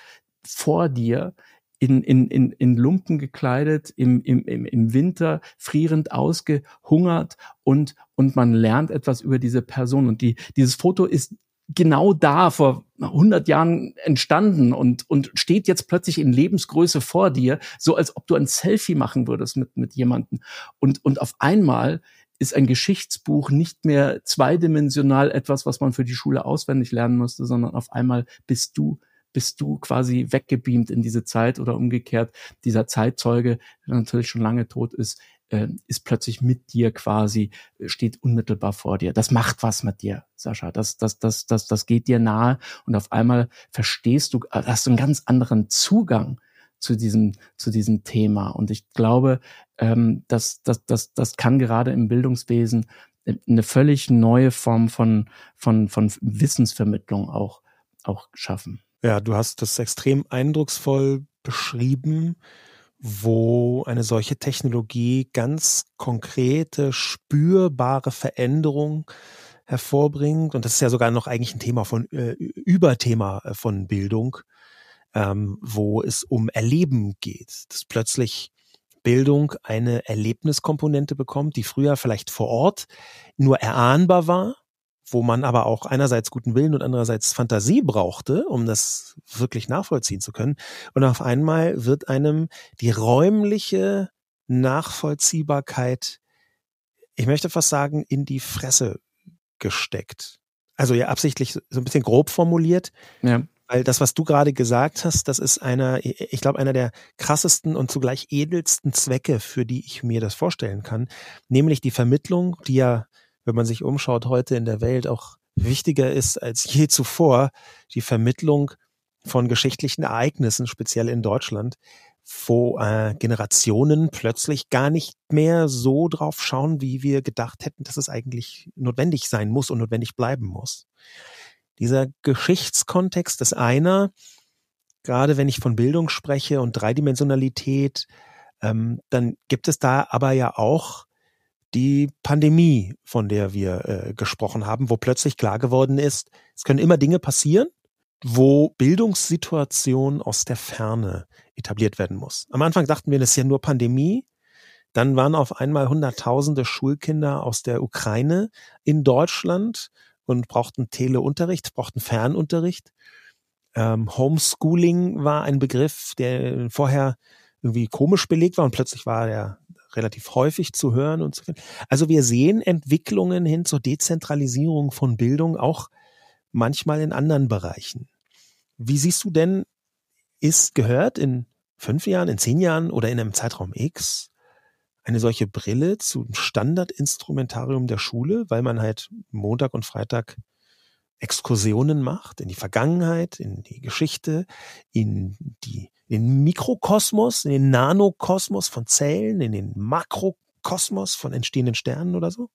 vor dir in, in, in, in Lumpen gekleidet, im, im, im Winter frierend ausgehungert und, und man lernt etwas über diese Person. Und die, dieses Foto ist genau da vor 100 Jahren entstanden und, und steht jetzt plötzlich in Lebensgröße vor dir, so als ob du ein Selfie machen würdest mit, mit jemandem. Und, und auf einmal ist ein Geschichtsbuch nicht mehr zweidimensional etwas, was man für die Schule auswendig lernen musste, sondern auf einmal bist du bist du quasi weggebeamt in diese Zeit oder umgekehrt. Dieser Zeitzeuge, der natürlich schon lange tot ist, äh, ist plötzlich mit dir quasi, äh, steht unmittelbar vor dir. Das macht was mit dir, Sascha. Das, das, das, das, das geht dir nahe und auf einmal verstehst du, äh, hast du einen ganz anderen Zugang zu diesem, zu diesem Thema. Und ich glaube, ähm, dass das, das, das kann gerade im Bildungswesen eine völlig neue Form von, von, von Wissensvermittlung auch, auch schaffen. Ja, du hast das extrem eindrucksvoll beschrieben wo eine solche Technologie ganz konkrete, spürbare Veränderung hervorbringt. Und das ist ja sogar noch eigentlich ein Thema von, äh, Überthema äh, von Bildung, ähm, wo es um Erleben geht, dass plötzlich Bildung eine Erlebniskomponente bekommt, die früher vielleicht vor Ort nur erahnbar war wo man aber auch einerseits guten Willen und andererseits Fantasie brauchte, um das wirklich nachvollziehen zu können. Und auf einmal wird einem die räumliche Nachvollziehbarkeit, ich möchte fast sagen, in die Fresse gesteckt. Also ja absichtlich so ein bisschen grob formuliert. Ja. Weil das, was du gerade gesagt hast, das ist einer, ich glaube, einer der krassesten und zugleich edelsten Zwecke, für die ich mir das vorstellen kann. Nämlich die Vermittlung, die ja wenn man sich umschaut heute in der Welt, auch wichtiger ist als je zuvor, die Vermittlung von geschichtlichen Ereignissen, speziell in Deutschland, wo äh, Generationen plötzlich gar nicht mehr so drauf schauen, wie wir gedacht hätten, dass es eigentlich notwendig sein muss und notwendig bleiben muss. Dieser Geschichtskontext ist einer, gerade wenn ich von Bildung spreche und Dreidimensionalität, ähm, dann gibt es da aber ja auch die Pandemie, von der wir äh, gesprochen haben, wo plötzlich klar geworden ist, es können immer Dinge passieren, wo Bildungssituation aus der Ferne etabliert werden muss. Am Anfang dachten wir, das ist ja nur Pandemie. Dann waren auf einmal Hunderttausende Schulkinder aus der Ukraine in Deutschland und brauchten Teleunterricht, brauchten Fernunterricht. Ähm, Homeschooling war ein Begriff, der vorher irgendwie komisch belegt war und plötzlich war der relativ häufig zu hören und zu finden. Also wir sehen Entwicklungen hin zur Dezentralisierung von Bildung auch manchmal in anderen Bereichen. Wie siehst du denn, ist gehört in fünf Jahren, in zehn Jahren oder in einem Zeitraum X eine solche Brille zum Standardinstrumentarium der Schule, weil man halt Montag und Freitag Exkursionen macht in die Vergangenheit, in die Geschichte, in die den Mikrokosmos, in den Nanokosmos von Zellen, in den Makrokosmos von entstehenden Sternen oder so?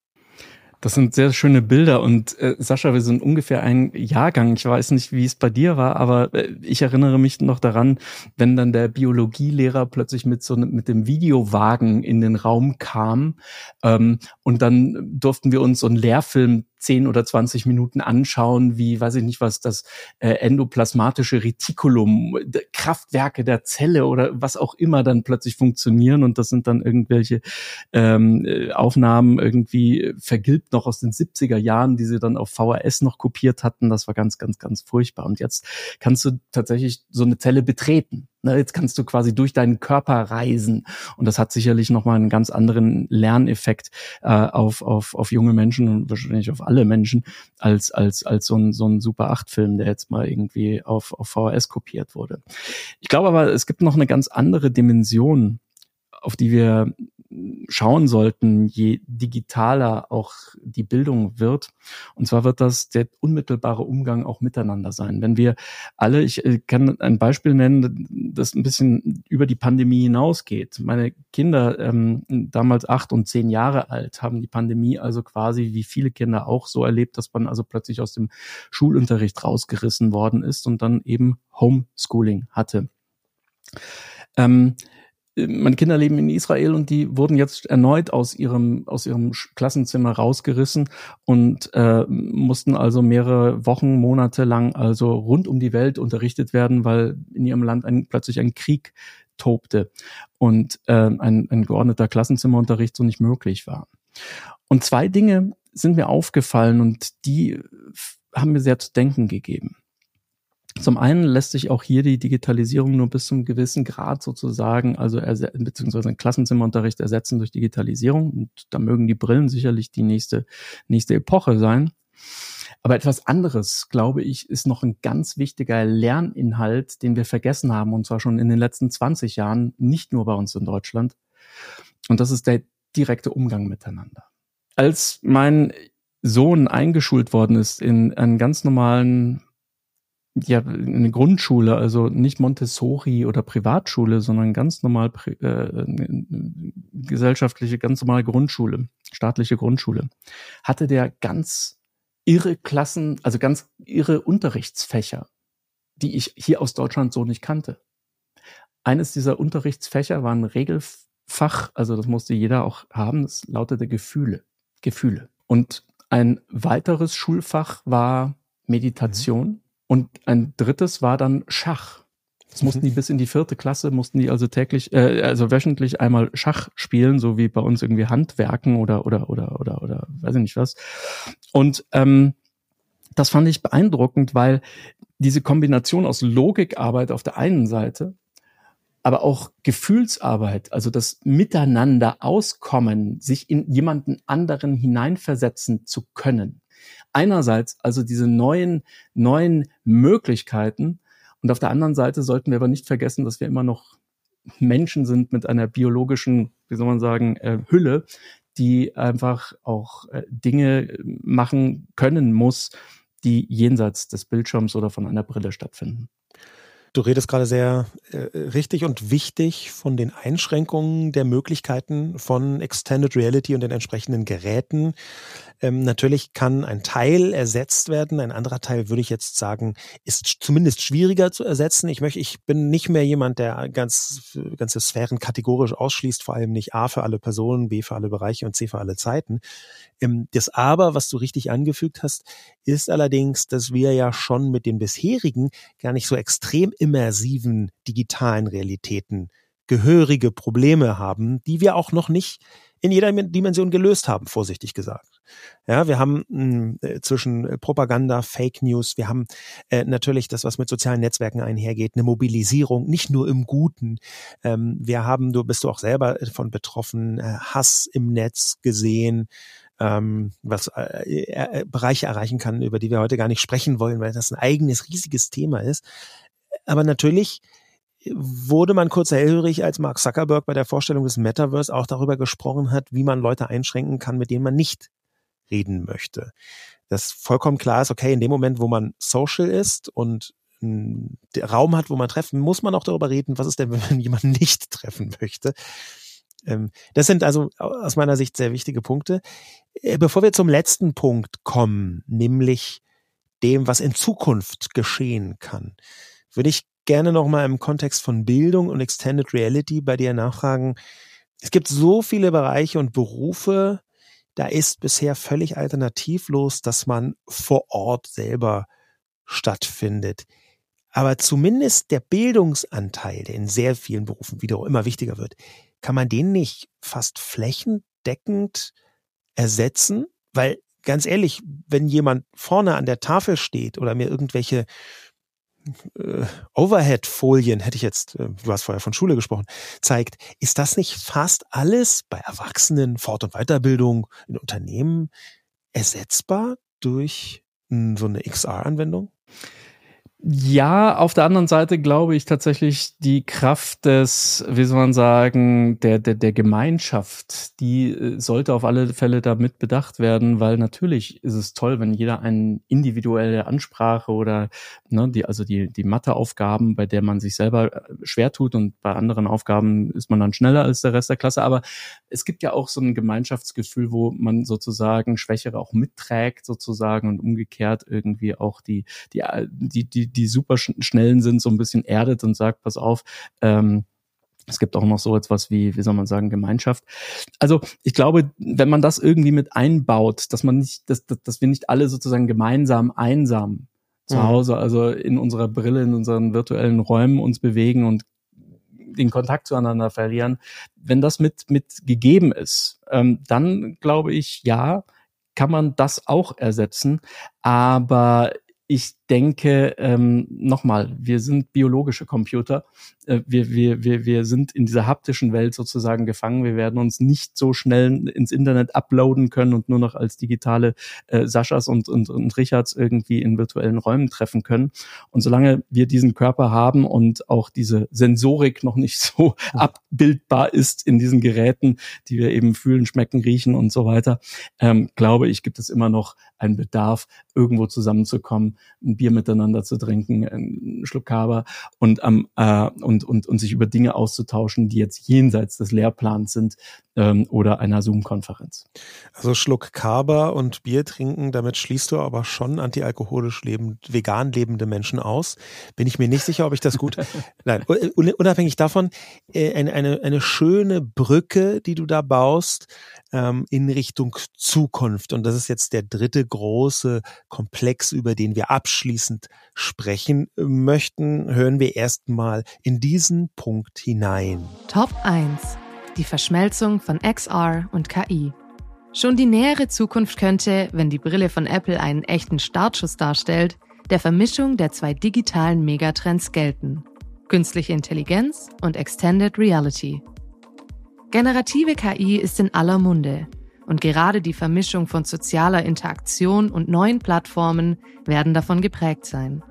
Das sind sehr schöne Bilder und äh, Sascha, wir sind ungefähr ein Jahrgang. Ich weiß nicht, wie es bei dir war, aber äh, ich erinnere mich noch daran, wenn dann der Biologielehrer plötzlich mit so ne, mit dem Videowagen in den Raum kam ähm, und dann durften wir uns so einen Lehrfilm 10 oder 20 Minuten anschauen, wie, weiß ich nicht was, das äh, endoplasmatische Retikulum, Kraftwerke der Zelle oder was auch immer dann plötzlich funktionieren und das sind dann irgendwelche ähm, äh, Aufnahmen irgendwie vergilbt noch aus den 70er Jahren, die sie dann auf VHS noch kopiert hatten. Das war ganz, ganz, ganz furchtbar. Und jetzt kannst du tatsächlich so eine Zelle betreten. Jetzt kannst du quasi durch deinen Körper reisen. Und das hat sicherlich nochmal einen ganz anderen Lerneffekt äh, auf, auf, auf junge Menschen und wahrscheinlich auf alle Menschen als, als, als so ein, so ein Super 8-Film, der jetzt mal irgendwie auf, auf VHS kopiert wurde. Ich glaube aber, es gibt noch eine ganz andere Dimension, auf die wir schauen sollten, je digitaler auch die Bildung wird. Und zwar wird das der unmittelbare Umgang auch miteinander sein. Wenn wir alle, ich äh, kann ein Beispiel nennen, das ein bisschen über die Pandemie hinausgeht. Meine Kinder, ähm, damals acht und zehn Jahre alt, haben die Pandemie also quasi wie viele Kinder auch so erlebt, dass man also plötzlich aus dem Schulunterricht rausgerissen worden ist und dann eben Homeschooling hatte. Ähm, meine Kinder leben in Israel und die wurden jetzt erneut aus ihrem aus ihrem Klassenzimmer rausgerissen und äh, mussten also mehrere Wochen, Monate lang also rund um die Welt unterrichtet werden, weil in ihrem Land ein, plötzlich ein Krieg tobte und äh, ein, ein geordneter Klassenzimmerunterricht so nicht möglich war. Und zwei Dinge sind mir aufgefallen und die haben mir sehr zu denken gegeben. Zum einen lässt sich auch hier die Digitalisierung nur bis zum gewissen Grad sozusagen, also beziehungsweise ein Klassenzimmerunterricht ersetzen durch Digitalisierung. Und da mögen die Brillen sicherlich die nächste, nächste Epoche sein. Aber etwas anderes, glaube ich, ist noch ein ganz wichtiger Lerninhalt, den wir vergessen haben, und zwar schon in den letzten 20 Jahren, nicht nur bei uns in Deutschland. Und das ist der direkte Umgang miteinander. Als mein Sohn eingeschult worden ist in einen ganz normalen ja, eine Grundschule, also nicht Montessori oder Privatschule, sondern ganz normal äh, gesellschaftliche, ganz normale Grundschule, staatliche Grundschule, hatte der ganz irre Klassen, also ganz irre Unterrichtsfächer, die ich hier aus Deutschland so nicht kannte. Eines dieser Unterrichtsfächer war ein Regelfach, also das musste jeder auch haben, das lautete Gefühle, Gefühle. Und ein weiteres Schulfach war Meditation. Mhm und ein drittes war dann Schach. Das mussten die mhm. bis in die vierte Klasse, mussten die also täglich, äh, also wöchentlich einmal Schach spielen, so wie bei uns irgendwie Handwerken oder oder oder oder oder weiß ich nicht was. Und ähm, das fand ich beeindruckend, weil diese Kombination aus Logikarbeit auf der einen Seite, aber auch Gefühlsarbeit, also das Miteinander auskommen, sich in jemanden anderen hineinversetzen zu können, einerseits also diese neuen, neuen Möglichkeiten und auf der anderen Seite sollten wir aber nicht vergessen, dass wir immer noch Menschen sind mit einer biologischen, wie soll man sagen, äh, Hülle, die einfach auch äh, Dinge machen können muss, die jenseits des Bildschirms oder von einer Brille stattfinden. Du redest gerade sehr äh, richtig und wichtig von den Einschränkungen der Möglichkeiten von Extended Reality und den entsprechenden Geräten. Ähm, natürlich kann ein Teil ersetzt werden, ein anderer Teil würde ich jetzt sagen, ist zumindest schwieriger zu ersetzen. Ich möchte, ich bin nicht mehr jemand, der ganz ganze Sphären kategorisch ausschließt, vor allem nicht A für alle Personen, B für alle Bereiche und C für alle Zeiten. Ähm, das Aber, was du richtig angefügt hast, ist allerdings, dass wir ja schon mit den bisherigen gar nicht so extrem immersiven digitalen Realitäten gehörige Probleme haben, die wir auch noch nicht in jeder Dimension gelöst haben, vorsichtig gesagt. Ja, wir haben hm, zwischen Propaganda, Fake News, wir haben äh, natürlich das, was mit sozialen Netzwerken einhergeht, eine Mobilisierung, nicht nur im Guten. Ähm, wir haben, du bist du auch selber von betroffen, äh, Hass im Netz gesehen, ähm, was äh, äh, Bereiche erreichen kann, über die wir heute gar nicht sprechen wollen, weil das ein eigenes riesiges Thema ist. Aber natürlich wurde man kurz hellhörig, als Mark Zuckerberg bei der Vorstellung des Metaverse auch darüber gesprochen hat, wie man Leute einschränken kann, mit denen man nicht reden möchte. Das vollkommen klar ist, okay, in dem Moment, wo man social ist und Raum hat, wo man treffen, muss man auch darüber reden, was ist denn, wenn man jemanden nicht treffen möchte. Ähm, das sind also aus meiner Sicht sehr wichtige Punkte. Äh, bevor wir zum letzten Punkt kommen, nämlich dem, was in Zukunft geschehen kann, würde ich gerne nochmal im Kontext von Bildung und Extended Reality bei dir nachfragen. Es gibt so viele Bereiche und Berufe, da ist bisher völlig alternativlos, dass man vor Ort selber stattfindet. Aber zumindest der Bildungsanteil, der in sehr vielen Berufen wieder immer wichtiger wird, kann man den nicht fast flächendeckend ersetzen? Weil ganz ehrlich, wenn jemand vorne an der Tafel steht oder mir irgendwelche äh, Overhead-Folien, hätte ich jetzt, äh, du hast vorher von Schule gesprochen, zeigt, ist das nicht fast alles bei Erwachsenen, Fort- und Weiterbildung in Unternehmen ersetzbar durch so eine XR-Anwendung? Ja, auf der anderen Seite glaube ich tatsächlich die Kraft des, wie soll man sagen, der, der, der Gemeinschaft, die äh, sollte auf alle Fälle damit bedacht werden, weil natürlich ist es toll, wenn jeder eine individuelle Ansprache oder ne, die, also die, die Matheaufgaben, bei der man sich selber äh, schwer tut und bei anderen Aufgaben ist man dann schneller als der Rest der Klasse. Aber es gibt ja auch so ein Gemeinschaftsgefühl, wo man sozusagen Schwächere auch mitträgt sozusagen und umgekehrt irgendwie auch die, die, die, die die, super schnellen sind, so ein bisschen erdet und sagt, pass auf, ähm, es gibt auch noch so etwas wie, wie soll man sagen, Gemeinschaft. Also ich glaube, wenn man das irgendwie mit einbaut, dass man nicht, dass, dass wir nicht alle sozusagen gemeinsam einsam zu mhm. Hause, also in unserer Brille, in unseren virtuellen Räumen uns bewegen und den Kontakt zueinander verlieren, wenn das mit, mit gegeben ist, ähm, dann glaube ich, ja, kann man das auch ersetzen. Aber ich denke, ähm, nochmal, wir sind biologische Computer. Äh, wir, wir, wir, wir sind in dieser haptischen Welt sozusagen gefangen. Wir werden uns nicht so schnell ins Internet uploaden können und nur noch als digitale äh, Saschas und, und, und Richards irgendwie in virtuellen Räumen treffen können. Und solange wir diesen Körper haben und auch diese Sensorik noch nicht so ja. abbildbar ist in diesen Geräten, die wir eben fühlen, schmecken, riechen und so weiter, ähm, glaube ich, gibt es immer noch einen Bedarf, irgendwo zusammenzukommen, Bier miteinander zu trinken, einen Schluck Kaba und, ähm, äh, und, und, und sich über Dinge auszutauschen, die jetzt jenseits des Lehrplans sind ähm, oder einer Zoom-Konferenz. Also Schluck Kaba und Bier trinken, damit schließt du aber schon antialkoholisch lebend, vegan lebende Menschen aus. Bin ich mir nicht sicher, ob ich das gut. Nein, unabhängig davon, äh, eine, eine, eine schöne Brücke, die du da baust ähm, in Richtung Zukunft. Und das ist jetzt der dritte große Komplex, über den wir abschließend sprechen möchten. Hören wir erstmal in diesen Punkt hinein. Top 1. Die Verschmelzung von XR und KI. Schon die nähere Zukunft könnte, wenn die Brille von Apple einen echten Startschuss darstellt, der Vermischung der zwei digitalen Megatrends gelten. Künstliche Intelligenz und Extended Reality. Generative KI ist in aller Munde und gerade die Vermischung von sozialer Interaktion und neuen Plattformen werden davon geprägt sein.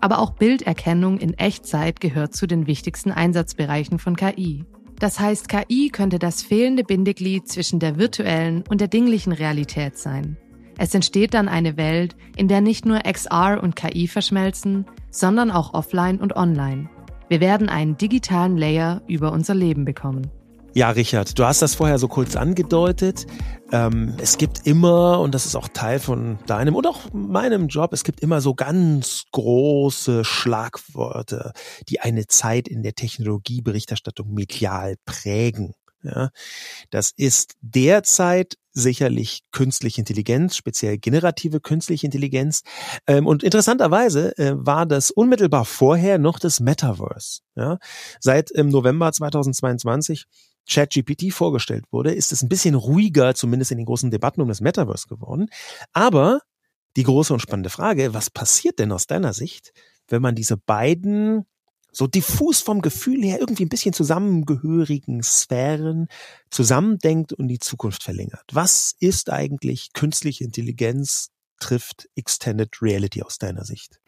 Aber auch Bilderkennung in Echtzeit gehört zu den wichtigsten Einsatzbereichen von KI. Das heißt, KI könnte das fehlende Bindeglied zwischen der virtuellen und der dinglichen Realität sein. Es entsteht dann eine Welt, in der nicht nur XR und KI verschmelzen, sondern auch offline und online. Wir werden einen digitalen Layer über unser Leben bekommen. Ja, Richard, du hast das vorher so kurz angedeutet. Ähm, es gibt immer, und das ist auch Teil von deinem und auch meinem Job, es gibt immer so ganz große Schlagworte, die eine Zeit in der Technologieberichterstattung medial prägen. Ja, das ist derzeit sicherlich künstliche Intelligenz, speziell generative künstliche Intelligenz. Ähm, und interessanterweise äh, war das unmittelbar vorher noch das Metaverse. Ja, seit im November 2022 ChatGPT vorgestellt wurde, ist es ein bisschen ruhiger, zumindest in den großen Debatten um das Metaverse geworden. Aber die große und spannende Frage, was passiert denn aus deiner Sicht, wenn man diese beiden so diffus vom Gefühl her irgendwie ein bisschen zusammengehörigen Sphären zusammendenkt und die Zukunft verlängert? Was ist eigentlich künstliche Intelligenz trifft Extended Reality aus deiner Sicht?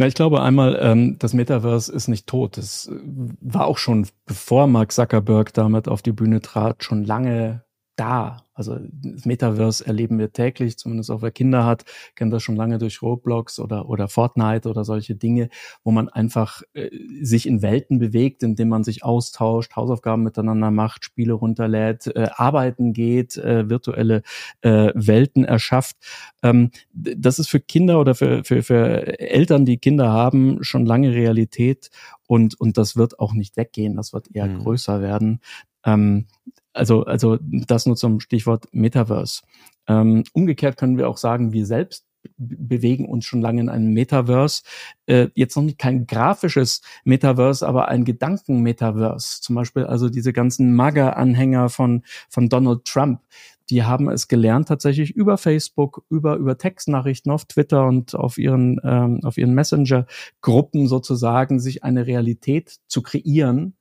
Na, ich glaube einmal, ähm, das Metaverse ist nicht tot. Es äh, war auch schon, bevor Mark Zuckerberg damit auf die Bühne trat, schon lange da. Also das Metaverse erleben wir täglich, zumindest auch wer Kinder hat, kennt das schon lange durch Roblox oder, oder Fortnite oder solche Dinge, wo man einfach äh, sich in Welten bewegt, indem man sich austauscht, Hausaufgaben miteinander macht, Spiele runterlädt, äh, arbeiten geht, äh, virtuelle äh, Welten erschafft. Ähm, das ist für Kinder oder für, für, für Eltern, die Kinder haben, schon lange Realität und, und das wird auch nicht weggehen, das wird eher mhm. größer werden. Ähm, also, also das nur zum Stichwort Metaverse. Ähm, umgekehrt können wir auch sagen, wir selbst bewegen uns schon lange in einem Metaverse. Äh, jetzt noch nicht kein grafisches Metaverse, aber ein Gedanken-Metaverse. Zum Beispiel also diese ganzen MAGA-Anhänger von, von Donald Trump. Die haben es gelernt, tatsächlich über Facebook, über, über Textnachrichten auf Twitter und auf ihren, ähm, auf ihren Messenger-Gruppen sozusagen, sich eine Realität zu kreieren,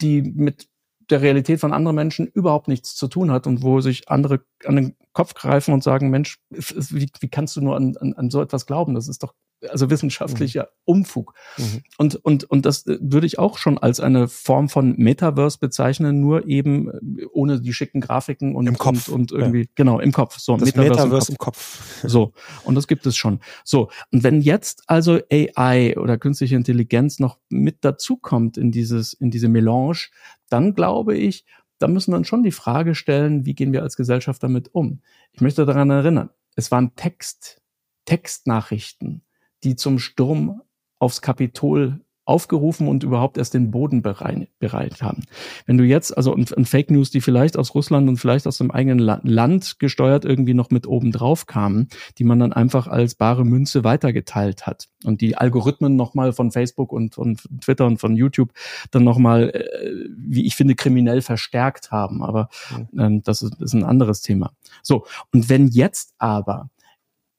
die mit der Realität von anderen Menschen überhaupt nichts zu tun hat und wo sich andere an den Kopf greifen und sagen, Mensch, wie, wie kannst du nur an, an, an so etwas glauben? Das ist doch also wissenschaftlicher mhm. Umfug. Mhm. Und, und, und das äh, würde ich auch schon als eine Form von Metaverse bezeichnen, nur eben äh, ohne die schicken Grafiken und, Im Kopf. und, und irgendwie, ja. genau, im Kopf. So, das Metaverse, Metaverse im, Kopf. im Kopf. So. Und das gibt es schon. So. Und wenn jetzt also AI oder künstliche Intelligenz noch mit dazukommt in dieses, in diese Melange, dann glaube ich, da müssen wir uns schon die Frage stellen, wie gehen wir als Gesellschaft damit um? Ich möchte daran erinnern, es waren Text, Textnachrichten, die zum Sturm aufs Kapitol aufgerufen und überhaupt erst den Boden bereit haben. Wenn du jetzt, also und, und, Fake News, die vielleicht aus Russland und vielleicht aus dem eigenen Land gesteuert irgendwie noch mit oben drauf kamen, die man dann einfach als bare Münze weitergeteilt hat und die Algorithmen nochmal von Facebook und, und Twitter und von YouTube dann nochmal, äh, wie ich finde, kriminell verstärkt haben. Aber ähm, das, ist, das ist ein anderes Thema. So, und wenn jetzt aber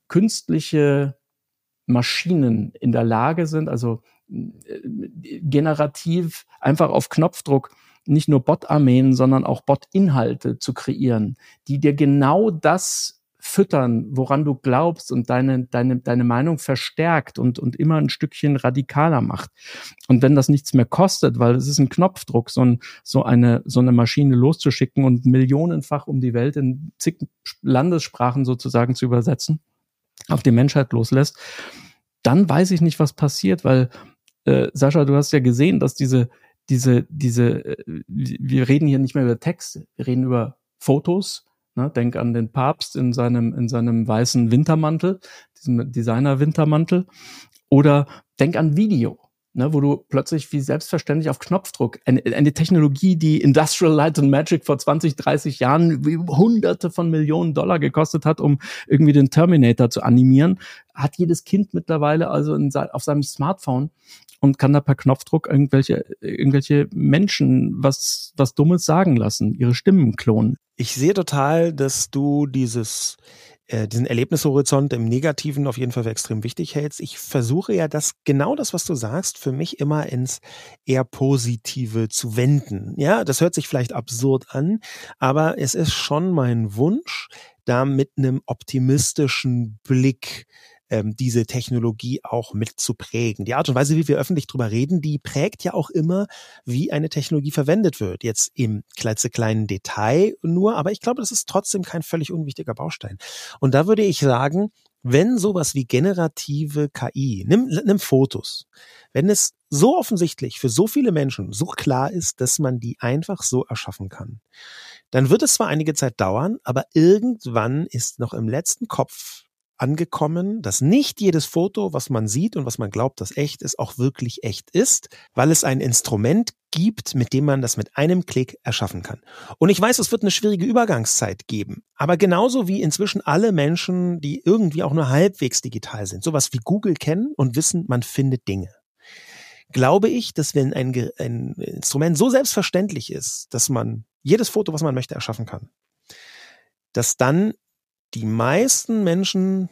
künstliche Maschinen in der Lage sind, also generativ einfach auf Knopfdruck nicht nur Bot-Armeen, sondern auch Bot-Inhalte zu kreieren, die dir genau das füttern, woran du glaubst und deine, deine, deine Meinung verstärkt und, und immer ein Stückchen radikaler macht. Und wenn das nichts mehr kostet, weil es ist ein Knopfdruck, so, ein, so, eine, so eine Maschine loszuschicken und millionenfach um die Welt in zig Landessprachen sozusagen zu übersetzen, auf die Menschheit loslässt, dann weiß ich nicht, was passiert, weil äh, Sascha, du hast ja gesehen, dass diese, diese, diese, äh, wir reden hier nicht mehr über Text, wir reden über Fotos. Ne? Denk an den Papst in seinem, in seinem weißen Wintermantel, diesem Designer-Wintermantel. Oder denk an Video ne, wo du plötzlich wie selbstverständlich auf Knopfdruck eine, eine Technologie, die Industrial Light and Magic vor 20, 30 Jahren wie hunderte von Millionen Dollar gekostet hat, um irgendwie den Terminator zu animieren, hat jedes Kind mittlerweile also in, auf seinem Smartphone und kann da per Knopfdruck irgendwelche, irgendwelche Menschen was, was Dummes sagen lassen, ihre Stimmen klonen. Ich sehe total, dass du dieses äh, diesen Erlebnishorizont im Negativen auf jeden Fall für extrem wichtig hältst. Ich versuche ja das, genau das, was du sagst, für mich immer ins eher Positive zu wenden. Ja, das hört sich vielleicht absurd an, aber es ist schon mein Wunsch, da mit einem optimistischen Blick ähm, diese Technologie auch mit zu prägen. Die Art und Weise, wie wir öffentlich drüber reden, die prägt ja auch immer, wie eine Technologie verwendet wird. Jetzt im klitzekleinen Detail nur, aber ich glaube, das ist trotzdem kein völlig unwichtiger Baustein. Und da würde ich sagen, wenn sowas wie generative KI, nimm, nimm Fotos, wenn es so offensichtlich für so viele Menschen so klar ist, dass man die einfach so erschaffen kann, dann wird es zwar einige Zeit dauern, aber irgendwann ist noch im letzten Kopf angekommen, dass nicht jedes Foto, was man sieht und was man glaubt, das echt ist, auch wirklich echt ist, weil es ein Instrument gibt, mit dem man das mit einem Klick erschaffen kann. Und ich weiß, es wird eine schwierige Übergangszeit geben, aber genauso wie inzwischen alle Menschen, die irgendwie auch nur halbwegs digital sind, sowas wie Google kennen und wissen, man findet Dinge. Glaube ich, dass wenn ein, ein Instrument so selbstverständlich ist, dass man jedes Foto, was man möchte, erschaffen kann, dass dann die meisten Menschen,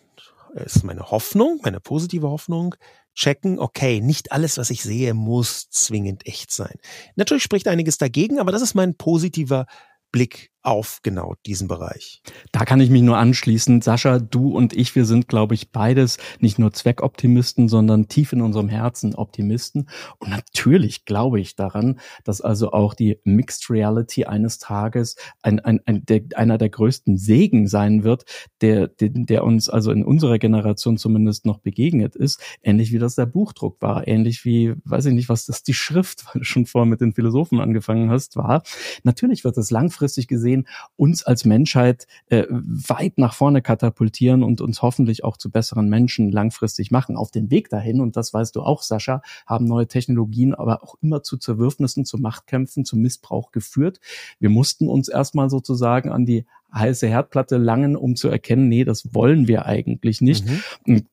ist meine Hoffnung, meine positive Hoffnung, checken, okay, nicht alles, was ich sehe, muss zwingend echt sein. Natürlich spricht einiges dagegen, aber das ist mein positiver Blick auf genau diesen Bereich. Da kann ich mich nur anschließen. Sascha, du und ich, wir sind, glaube ich, beides nicht nur Zweckoptimisten, sondern tief in unserem Herzen Optimisten. Und natürlich glaube ich daran, dass also auch die Mixed Reality eines Tages ein, ein, ein der, einer der größten Segen sein wird, der, der, der uns also in unserer Generation zumindest noch begegnet ist. Ähnlich wie das der Buchdruck war. Ähnlich wie, weiß ich nicht, was das die Schrift, weil du schon vorher mit den Philosophen angefangen hast, war. Natürlich wird es langfristig gesehen verstehen, uns als Menschheit äh, weit nach vorne katapultieren und uns hoffentlich auch zu besseren Menschen langfristig machen. Auf dem Weg dahin, und das weißt du auch, Sascha, haben neue Technologien aber auch immer zu Zerwürfnissen, zu Machtkämpfen, zu Missbrauch geführt. Wir mussten uns erstmal sozusagen an die heiße Herdplatte langen, um zu erkennen, nee, das wollen wir eigentlich nicht. Mhm.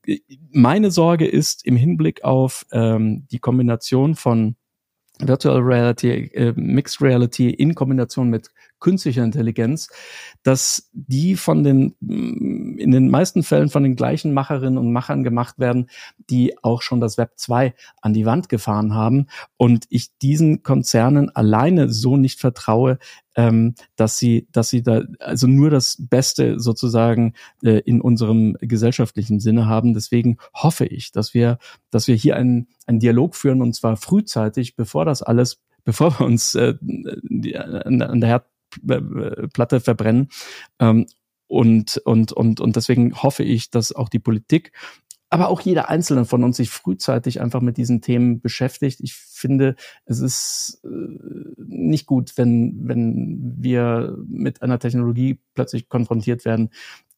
Meine Sorge ist im Hinblick auf ähm, die Kombination von Virtual Reality, äh, Mixed Reality in Kombination mit künstlicher Intelligenz, dass die von den, mm, in den meisten Fällen von den gleichen Macherinnen und Machern gemacht werden, die auch schon das Web 2 an die Wand gefahren haben und ich diesen Konzernen alleine so nicht vertraue, ähm, dass sie, dass sie da also nur das Beste sozusagen äh, in unserem gesellschaftlichen Sinne haben. Deswegen hoffe ich, dass wir, dass wir hier einen, einen Dialog führen und zwar frühzeitig, bevor das alles, bevor wir uns äh, an der Herdplatte verbrennen. Ähm, und, und, und, und deswegen hoffe ich, dass auch die Politik aber auch jeder Einzelne von uns sich frühzeitig einfach mit diesen Themen beschäftigt. Ich finde, es ist äh, nicht gut, wenn, wenn wir mit einer Technologie plötzlich konfrontiert werden,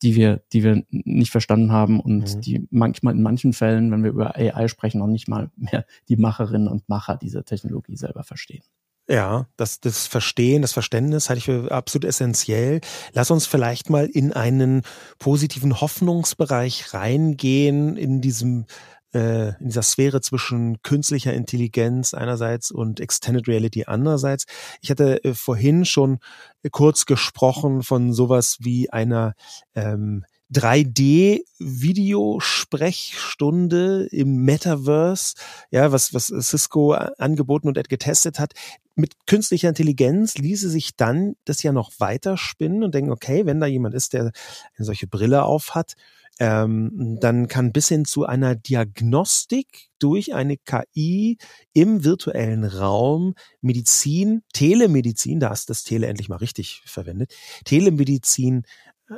die wir, die wir nicht verstanden haben und mhm. die manchmal in manchen Fällen, wenn wir über AI sprechen, noch nicht mal mehr die Macherinnen und Macher dieser Technologie selber verstehen. Ja, das, das Verstehen, das Verständnis halte ich für absolut essentiell. Lass uns vielleicht mal in einen positiven Hoffnungsbereich reingehen, in diesem äh, in dieser Sphäre zwischen künstlicher Intelligenz einerseits und Extended Reality andererseits. Ich hatte äh, vorhin schon kurz gesprochen von sowas wie einer ähm, 3D-Videosprechstunde im Metaverse, ja, was, was Cisco angeboten und getestet hat. Mit künstlicher Intelligenz ließe sich dann das ja noch weiter spinnen und denken, okay, wenn da jemand ist, der eine solche Brille auf hat, ähm, dann kann bis hin zu einer Diagnostik durch eine KI im virtuellen Raum Medizin, Telemedizin, da ist das Tele endlich mal richtig verwendet, Telemedizin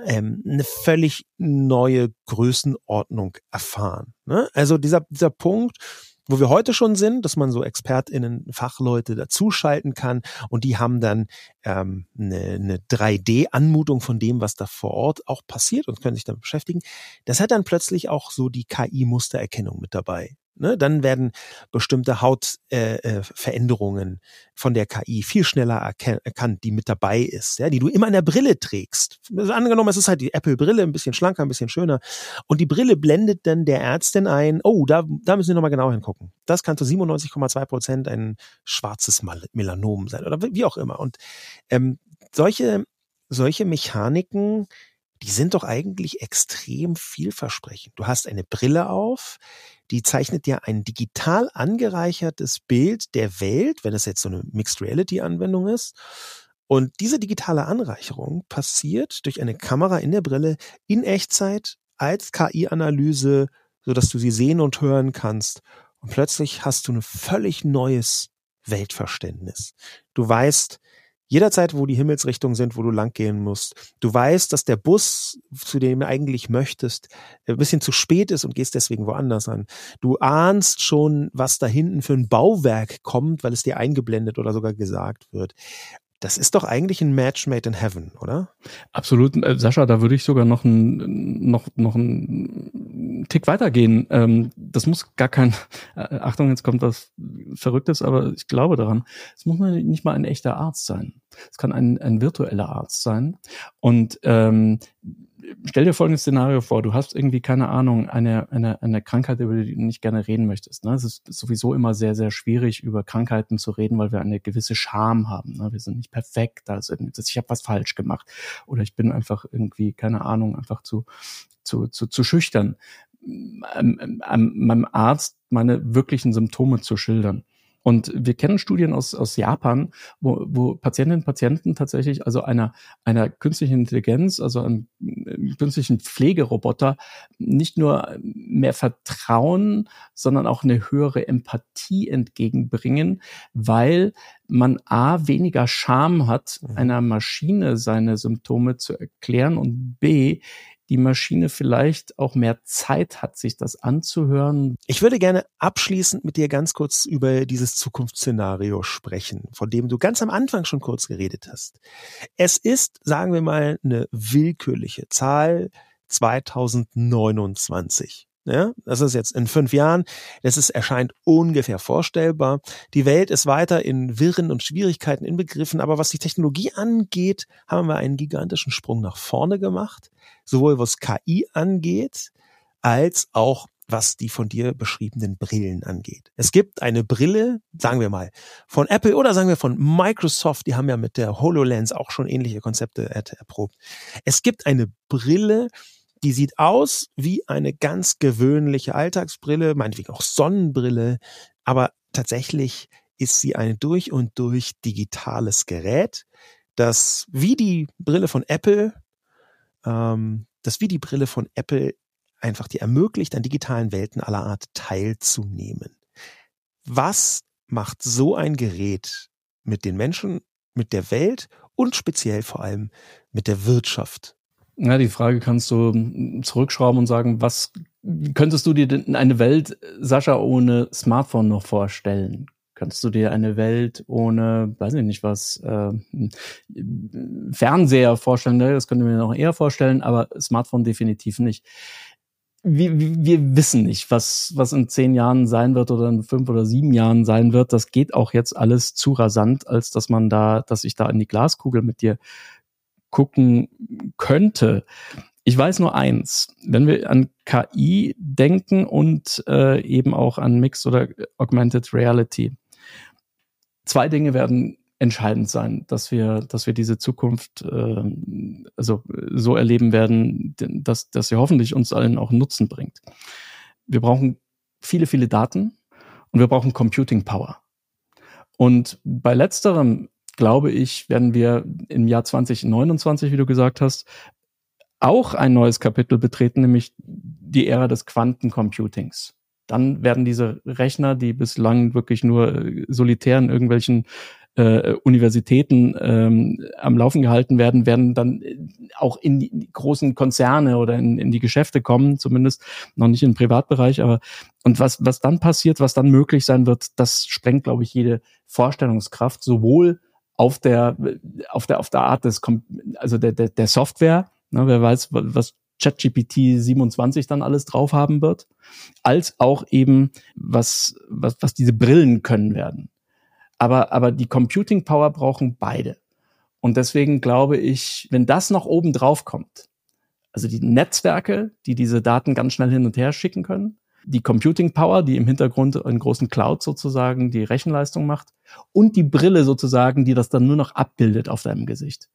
ähm, eine völlig neue Größenordnung erfahren. Ne? Also dieser, dieser Punkt, wo wir heute schon sind, dass man so ExpertInnen, Fachleute dazuschalten kann und die haben dann ähm, eine, eine 3D-Anmutung von dem, was da vor Ort auch passiert und können sich damit beschäftigen. Das hat dann plötzlich auch so die KI-Mustererkennung mit dabei. Ne, dann werden bestimmte Hautveränderungen äh, äh, von der KI viel schneller erkannt, die mit dabei ist, ja, die du immer in der Brille trägst. Also angenommen, es ist halt die Apple-Brille, ein bisschen schlanker, ein bisschen schöner. Und die Brille blendet dann der Ärztin ein, oh, da, da müssen wir nochmal genau hingucken. Das kann zu 97,2 Prozent ein schwarzes Melanom sein oder wie auch immer. Und ähm, solche, solche Mechaniken, die sind doch eigentlich extrem vielversprechend. Du hast eine Brille auf, die zeichnet dir ein digital angereichertes Bild der Welt, wenn es jetzt so eine Mixed Reality Anwendung ist. Und diese digitale Anreicherung passiert durch eine Kamera in der Brille in Echtzeit als KI-Analyse, so dass du sie sehen und hören kannst. Und plötzlich hast du ein völlig neues Weltverständnis. Du weißt, jederzeit, wo die Himmelsrichtungen sind, wo du langgehen musst. Du weißt, dass der Bus, zu dem du eigentlich möchtest, ein bisschen zu spät ist und gehst deswegen woanders an. Du ahnst schon, was da hinten für ein Bauwerk kommt, weil es dir eingeblendet oder sogar gesagt wird. Das ist doch eigentlich ein Match made in heaven, oder? Absolut. Äh, Sascha, da würde ich sogar noch ein, noch, noch ein Tick weitergehen. Ähm, das muss gar kein, äh, Achtung, jetzt kommt was Verrücktes, aber ich glaube daran. Es muss nicht mal ein echter Arzt sein. Es kann ein, ein virtueller Arzt sein. Und ähm, stell dir folgendes Szenario vor, du hast irgendwie, keine Ahnung, eine, eine, eine Krankheit, über die du nicht gerne reden möchtest. Ne? Es ist sowieso immer sehr, sehr schwierig, über Krankheiten zu reden, weil wir eine gewisse Scham haben. Ne? Wir sind nicht perfekt, also ich habe was falsch gemacht oder ich bin einfach irgendwie, keine Ahnung, einfach zu, zu, zu, zu schüchtern, meinem Arzt meine wirklichen Symptome zu schildern. Und wir kennen Studien aus, aus Japan, wo, wo Patientinnen und Patienten tatsächlich also einer, einer künstlichen Intelligenz, also einem, einem künstlichen Pflegeroboter nicht nur mehr vertrauen, sondern auch eine höhere Empathie entgegenbringen, weil man A, weniger Scham hat, mhm. einer Maschine seine Symptome zu erklären und B, die Maschine vielleicht auch mehr Zeit hat, sich das anzuhören. Ich würde gerne abschließend mit dir ganz kurz über dieses Zukunftsszenario sprechen, von dem du ganz am Anfang schon kurz geredet hast. Es ist, sagen wir mal, eine willkürliche Zahl 2029. Ja, das ist jetzt in fünf Jahren. Das ist, erscheint ungefähr vorstellbar. Die Welt ist weiter in Wirren und Schwierigkeiten inbegriffen. Aber was die Technologie angeht, haben wir einen gigantischen Sprung nach vorne gemacht. Sowohl was KI angeht, als auch was die von dir beschriebenen Brillen angeht. Es gibt eine Brille, sagen wir mal, von Apple oder sagen wir von Microsoft, die haben ja mit der HoloLens auch schon ähnliche Konzepte erprobt. Es gibt eine Brille, die sieht aus wie eine ganz gewöhnliche Alltagsbrille, meinetwegen auch Sonnenbrille, aber tatsächlich ist sie ein durch und durch digitales Gerät, das wie die Brille von Apple, ähm, das wie die Brille von Apple einfach dir ermöglicht, an digitalen Welten aller Art teilzunehmen. Was macht so ein Gerät mit den Menschen, mit der Welt und speziell vor allem mit der Wirtschaft ja, die Frage kannst du zurückschrauben und sagen, was könntest du dir denn eine Welt, Sascha, ohne Smartphone noch vorstellen? Könntest du dir eine Welt ohne, weiß ich nicht was, äh, Fernseher vorstellen? Das könnte mir noch eher vorstellen, aber Smartphone definitiv nicht. Wir, wir wissen nicht, was, was in zehn Jahren sein wird oder in fünf oder sieben Jahren sein wird. Das geht auch jetzt alles zu rasant, als dass man da, dass ich da in die Glaskugel mit dir gucken könnte. Ich weiß nur eins, wenn wir an KI denken und äh, eben auch an Mixed oder Augmented Reality. Zwei Dinge werden entscheidend sein, dass wir, dass wir diese Zukunft äh, also so erleben werden, dass, dass sie hoffentlich uns allen auch Nutzen bringt. Wir brauchen viele, viele Daten und wir brauchen Computing Power. Und bei letzterem glaube ich, werden wir im Jahr 2029, wie du gesagt hast, auch ein neues Kapitel betreten, nämlich die Ära des Quantencomputings. Dann werden diese Rechner, die bislang wirklich nur äh, solitär in irgendwelchen äh, Universitäten ähm, am Laufen gehalten werden, werden dann äh, auch in die großen Konzerne oder in, in die Geschäfte kommen, zumindest noch nicht im Privatbereich. Aber und was was dann passiert, was dann möglich sein wird, das sprengt, glaube ich, jede Vorstellungskraft, sowohl auf der, auf der, auf der Art des, also der, der, der Software. Ne, wer weiß, was ChatGPT 27 dann alles drauf haben wird, als auch eben was, was, was diese Brillen können werden. Aber, aber die Computing Power brauchen beide. Und deswegen glaube ich, wenn das noch oben drauf kommt, also die Netzwerke, die diese Daten ganz schnell hin und her schicken können, die Computing Power, die im Hintergrund in großen Cloud sozusagen die Rechenleistung macht und die Brille sozusagen, die das dann nur noch abbildet auf deinem Gesicht.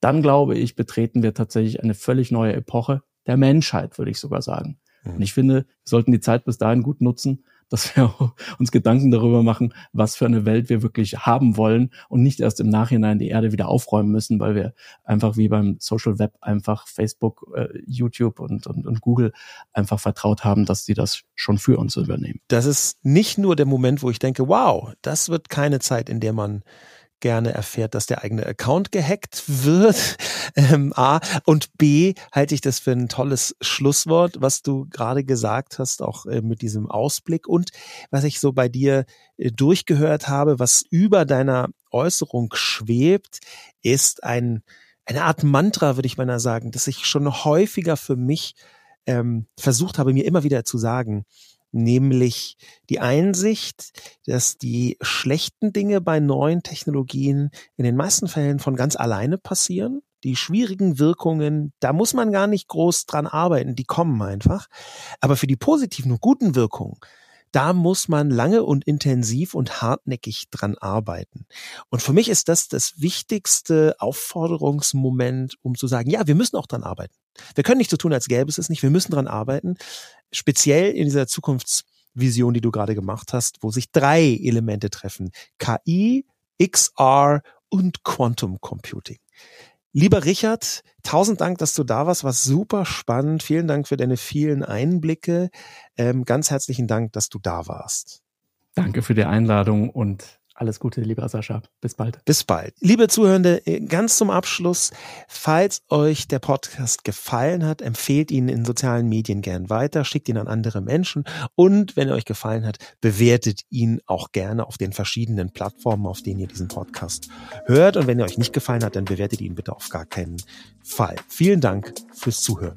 Dann glaube ich, betreten wir tatsächlich eine völlig neue Epoche der Menschheit, würde ich sogar sagen. Mhm. Und ich finde, wir sollten die Zeit bis dahin gut nutzen, dass wir uns Gedanken darüber machen, was für eine Welt wir wirklich haben wollen und nicht erst im Nachhinein die Erde wieder aufräumen müssen, weil wir einfach wie beim Social Web einfach Facebook, äh, YouTube und, und, und Google einfach vertraut haben, dass sie das schon für uns übernehmen. Das ist nicht nur der Moment, wo ich denke, wow, das wird keine Zeit, in der man gerne erfährt, dass der eigene Account gehackt wird. Ähm, A. Und B. halte ich das für ein tolles Schlusswort, was du gerade gesagt hast, auch äh, mit diesem Ausblick. Und was ich so bei dir äh, durchgehört habe, was über deiner Äußerung schwebt, ist ein, eine Art Mantra, würde ich meiner sagen, dass ich schon häufiger für mich ähm, versucht habe, mir immer wieder zu sagen nämlich die Einsicht, dass die schlechten Dinge bei neuen Technologien in den meisten Fällen von ganz alleine passieren. Die schwierigen Wirkungen, da muss man gar nicht groß dran arbeiten, die kommen einfach. Aber für die positiven und guten Wirkungen, da muss man lange und intensiv und hartnäckig dran arbeiten. Und für mich ist das das wichtigste Aufforderungsmoment, um zu sagen, ja, wir müssen auch dran arbeiten. Wir können nicht so tun, als gäbe es es nicht. Wir müssen dran arbeiten. Speziell in dieser Zukunftsvision, die du gerade gemacht hast, wo sich drei Elemente treffen. KI, XR und Quantum Computing. Lieber Richard, tausend Dank, dass du da warst. War super spannend. Vielen Dank für deine vielen Einblicke. Ähm, ganz herzlichen Dank, dass du da warst. Danke für die Einladung und Alles Gute, lieber Sascha. Bis bald. Bis bald. Liebe Zuhörende, ganz zum Abschluss, falls euch der Podcast gefallen hat, empfehlt ihn in sozialen Medien gern weiter, schickt ihn an andere Menschen und wenn er euch gefallen hat, bewertet ihn auch gerne auf den verschiedenen Plattformen, auf denen ihr diesen Podcast hört. Und wenn er euch nicht gefallen hat, dann bewertet ihn bitte auf gar keinen Fall. Vielen Dank fürs Zuhören.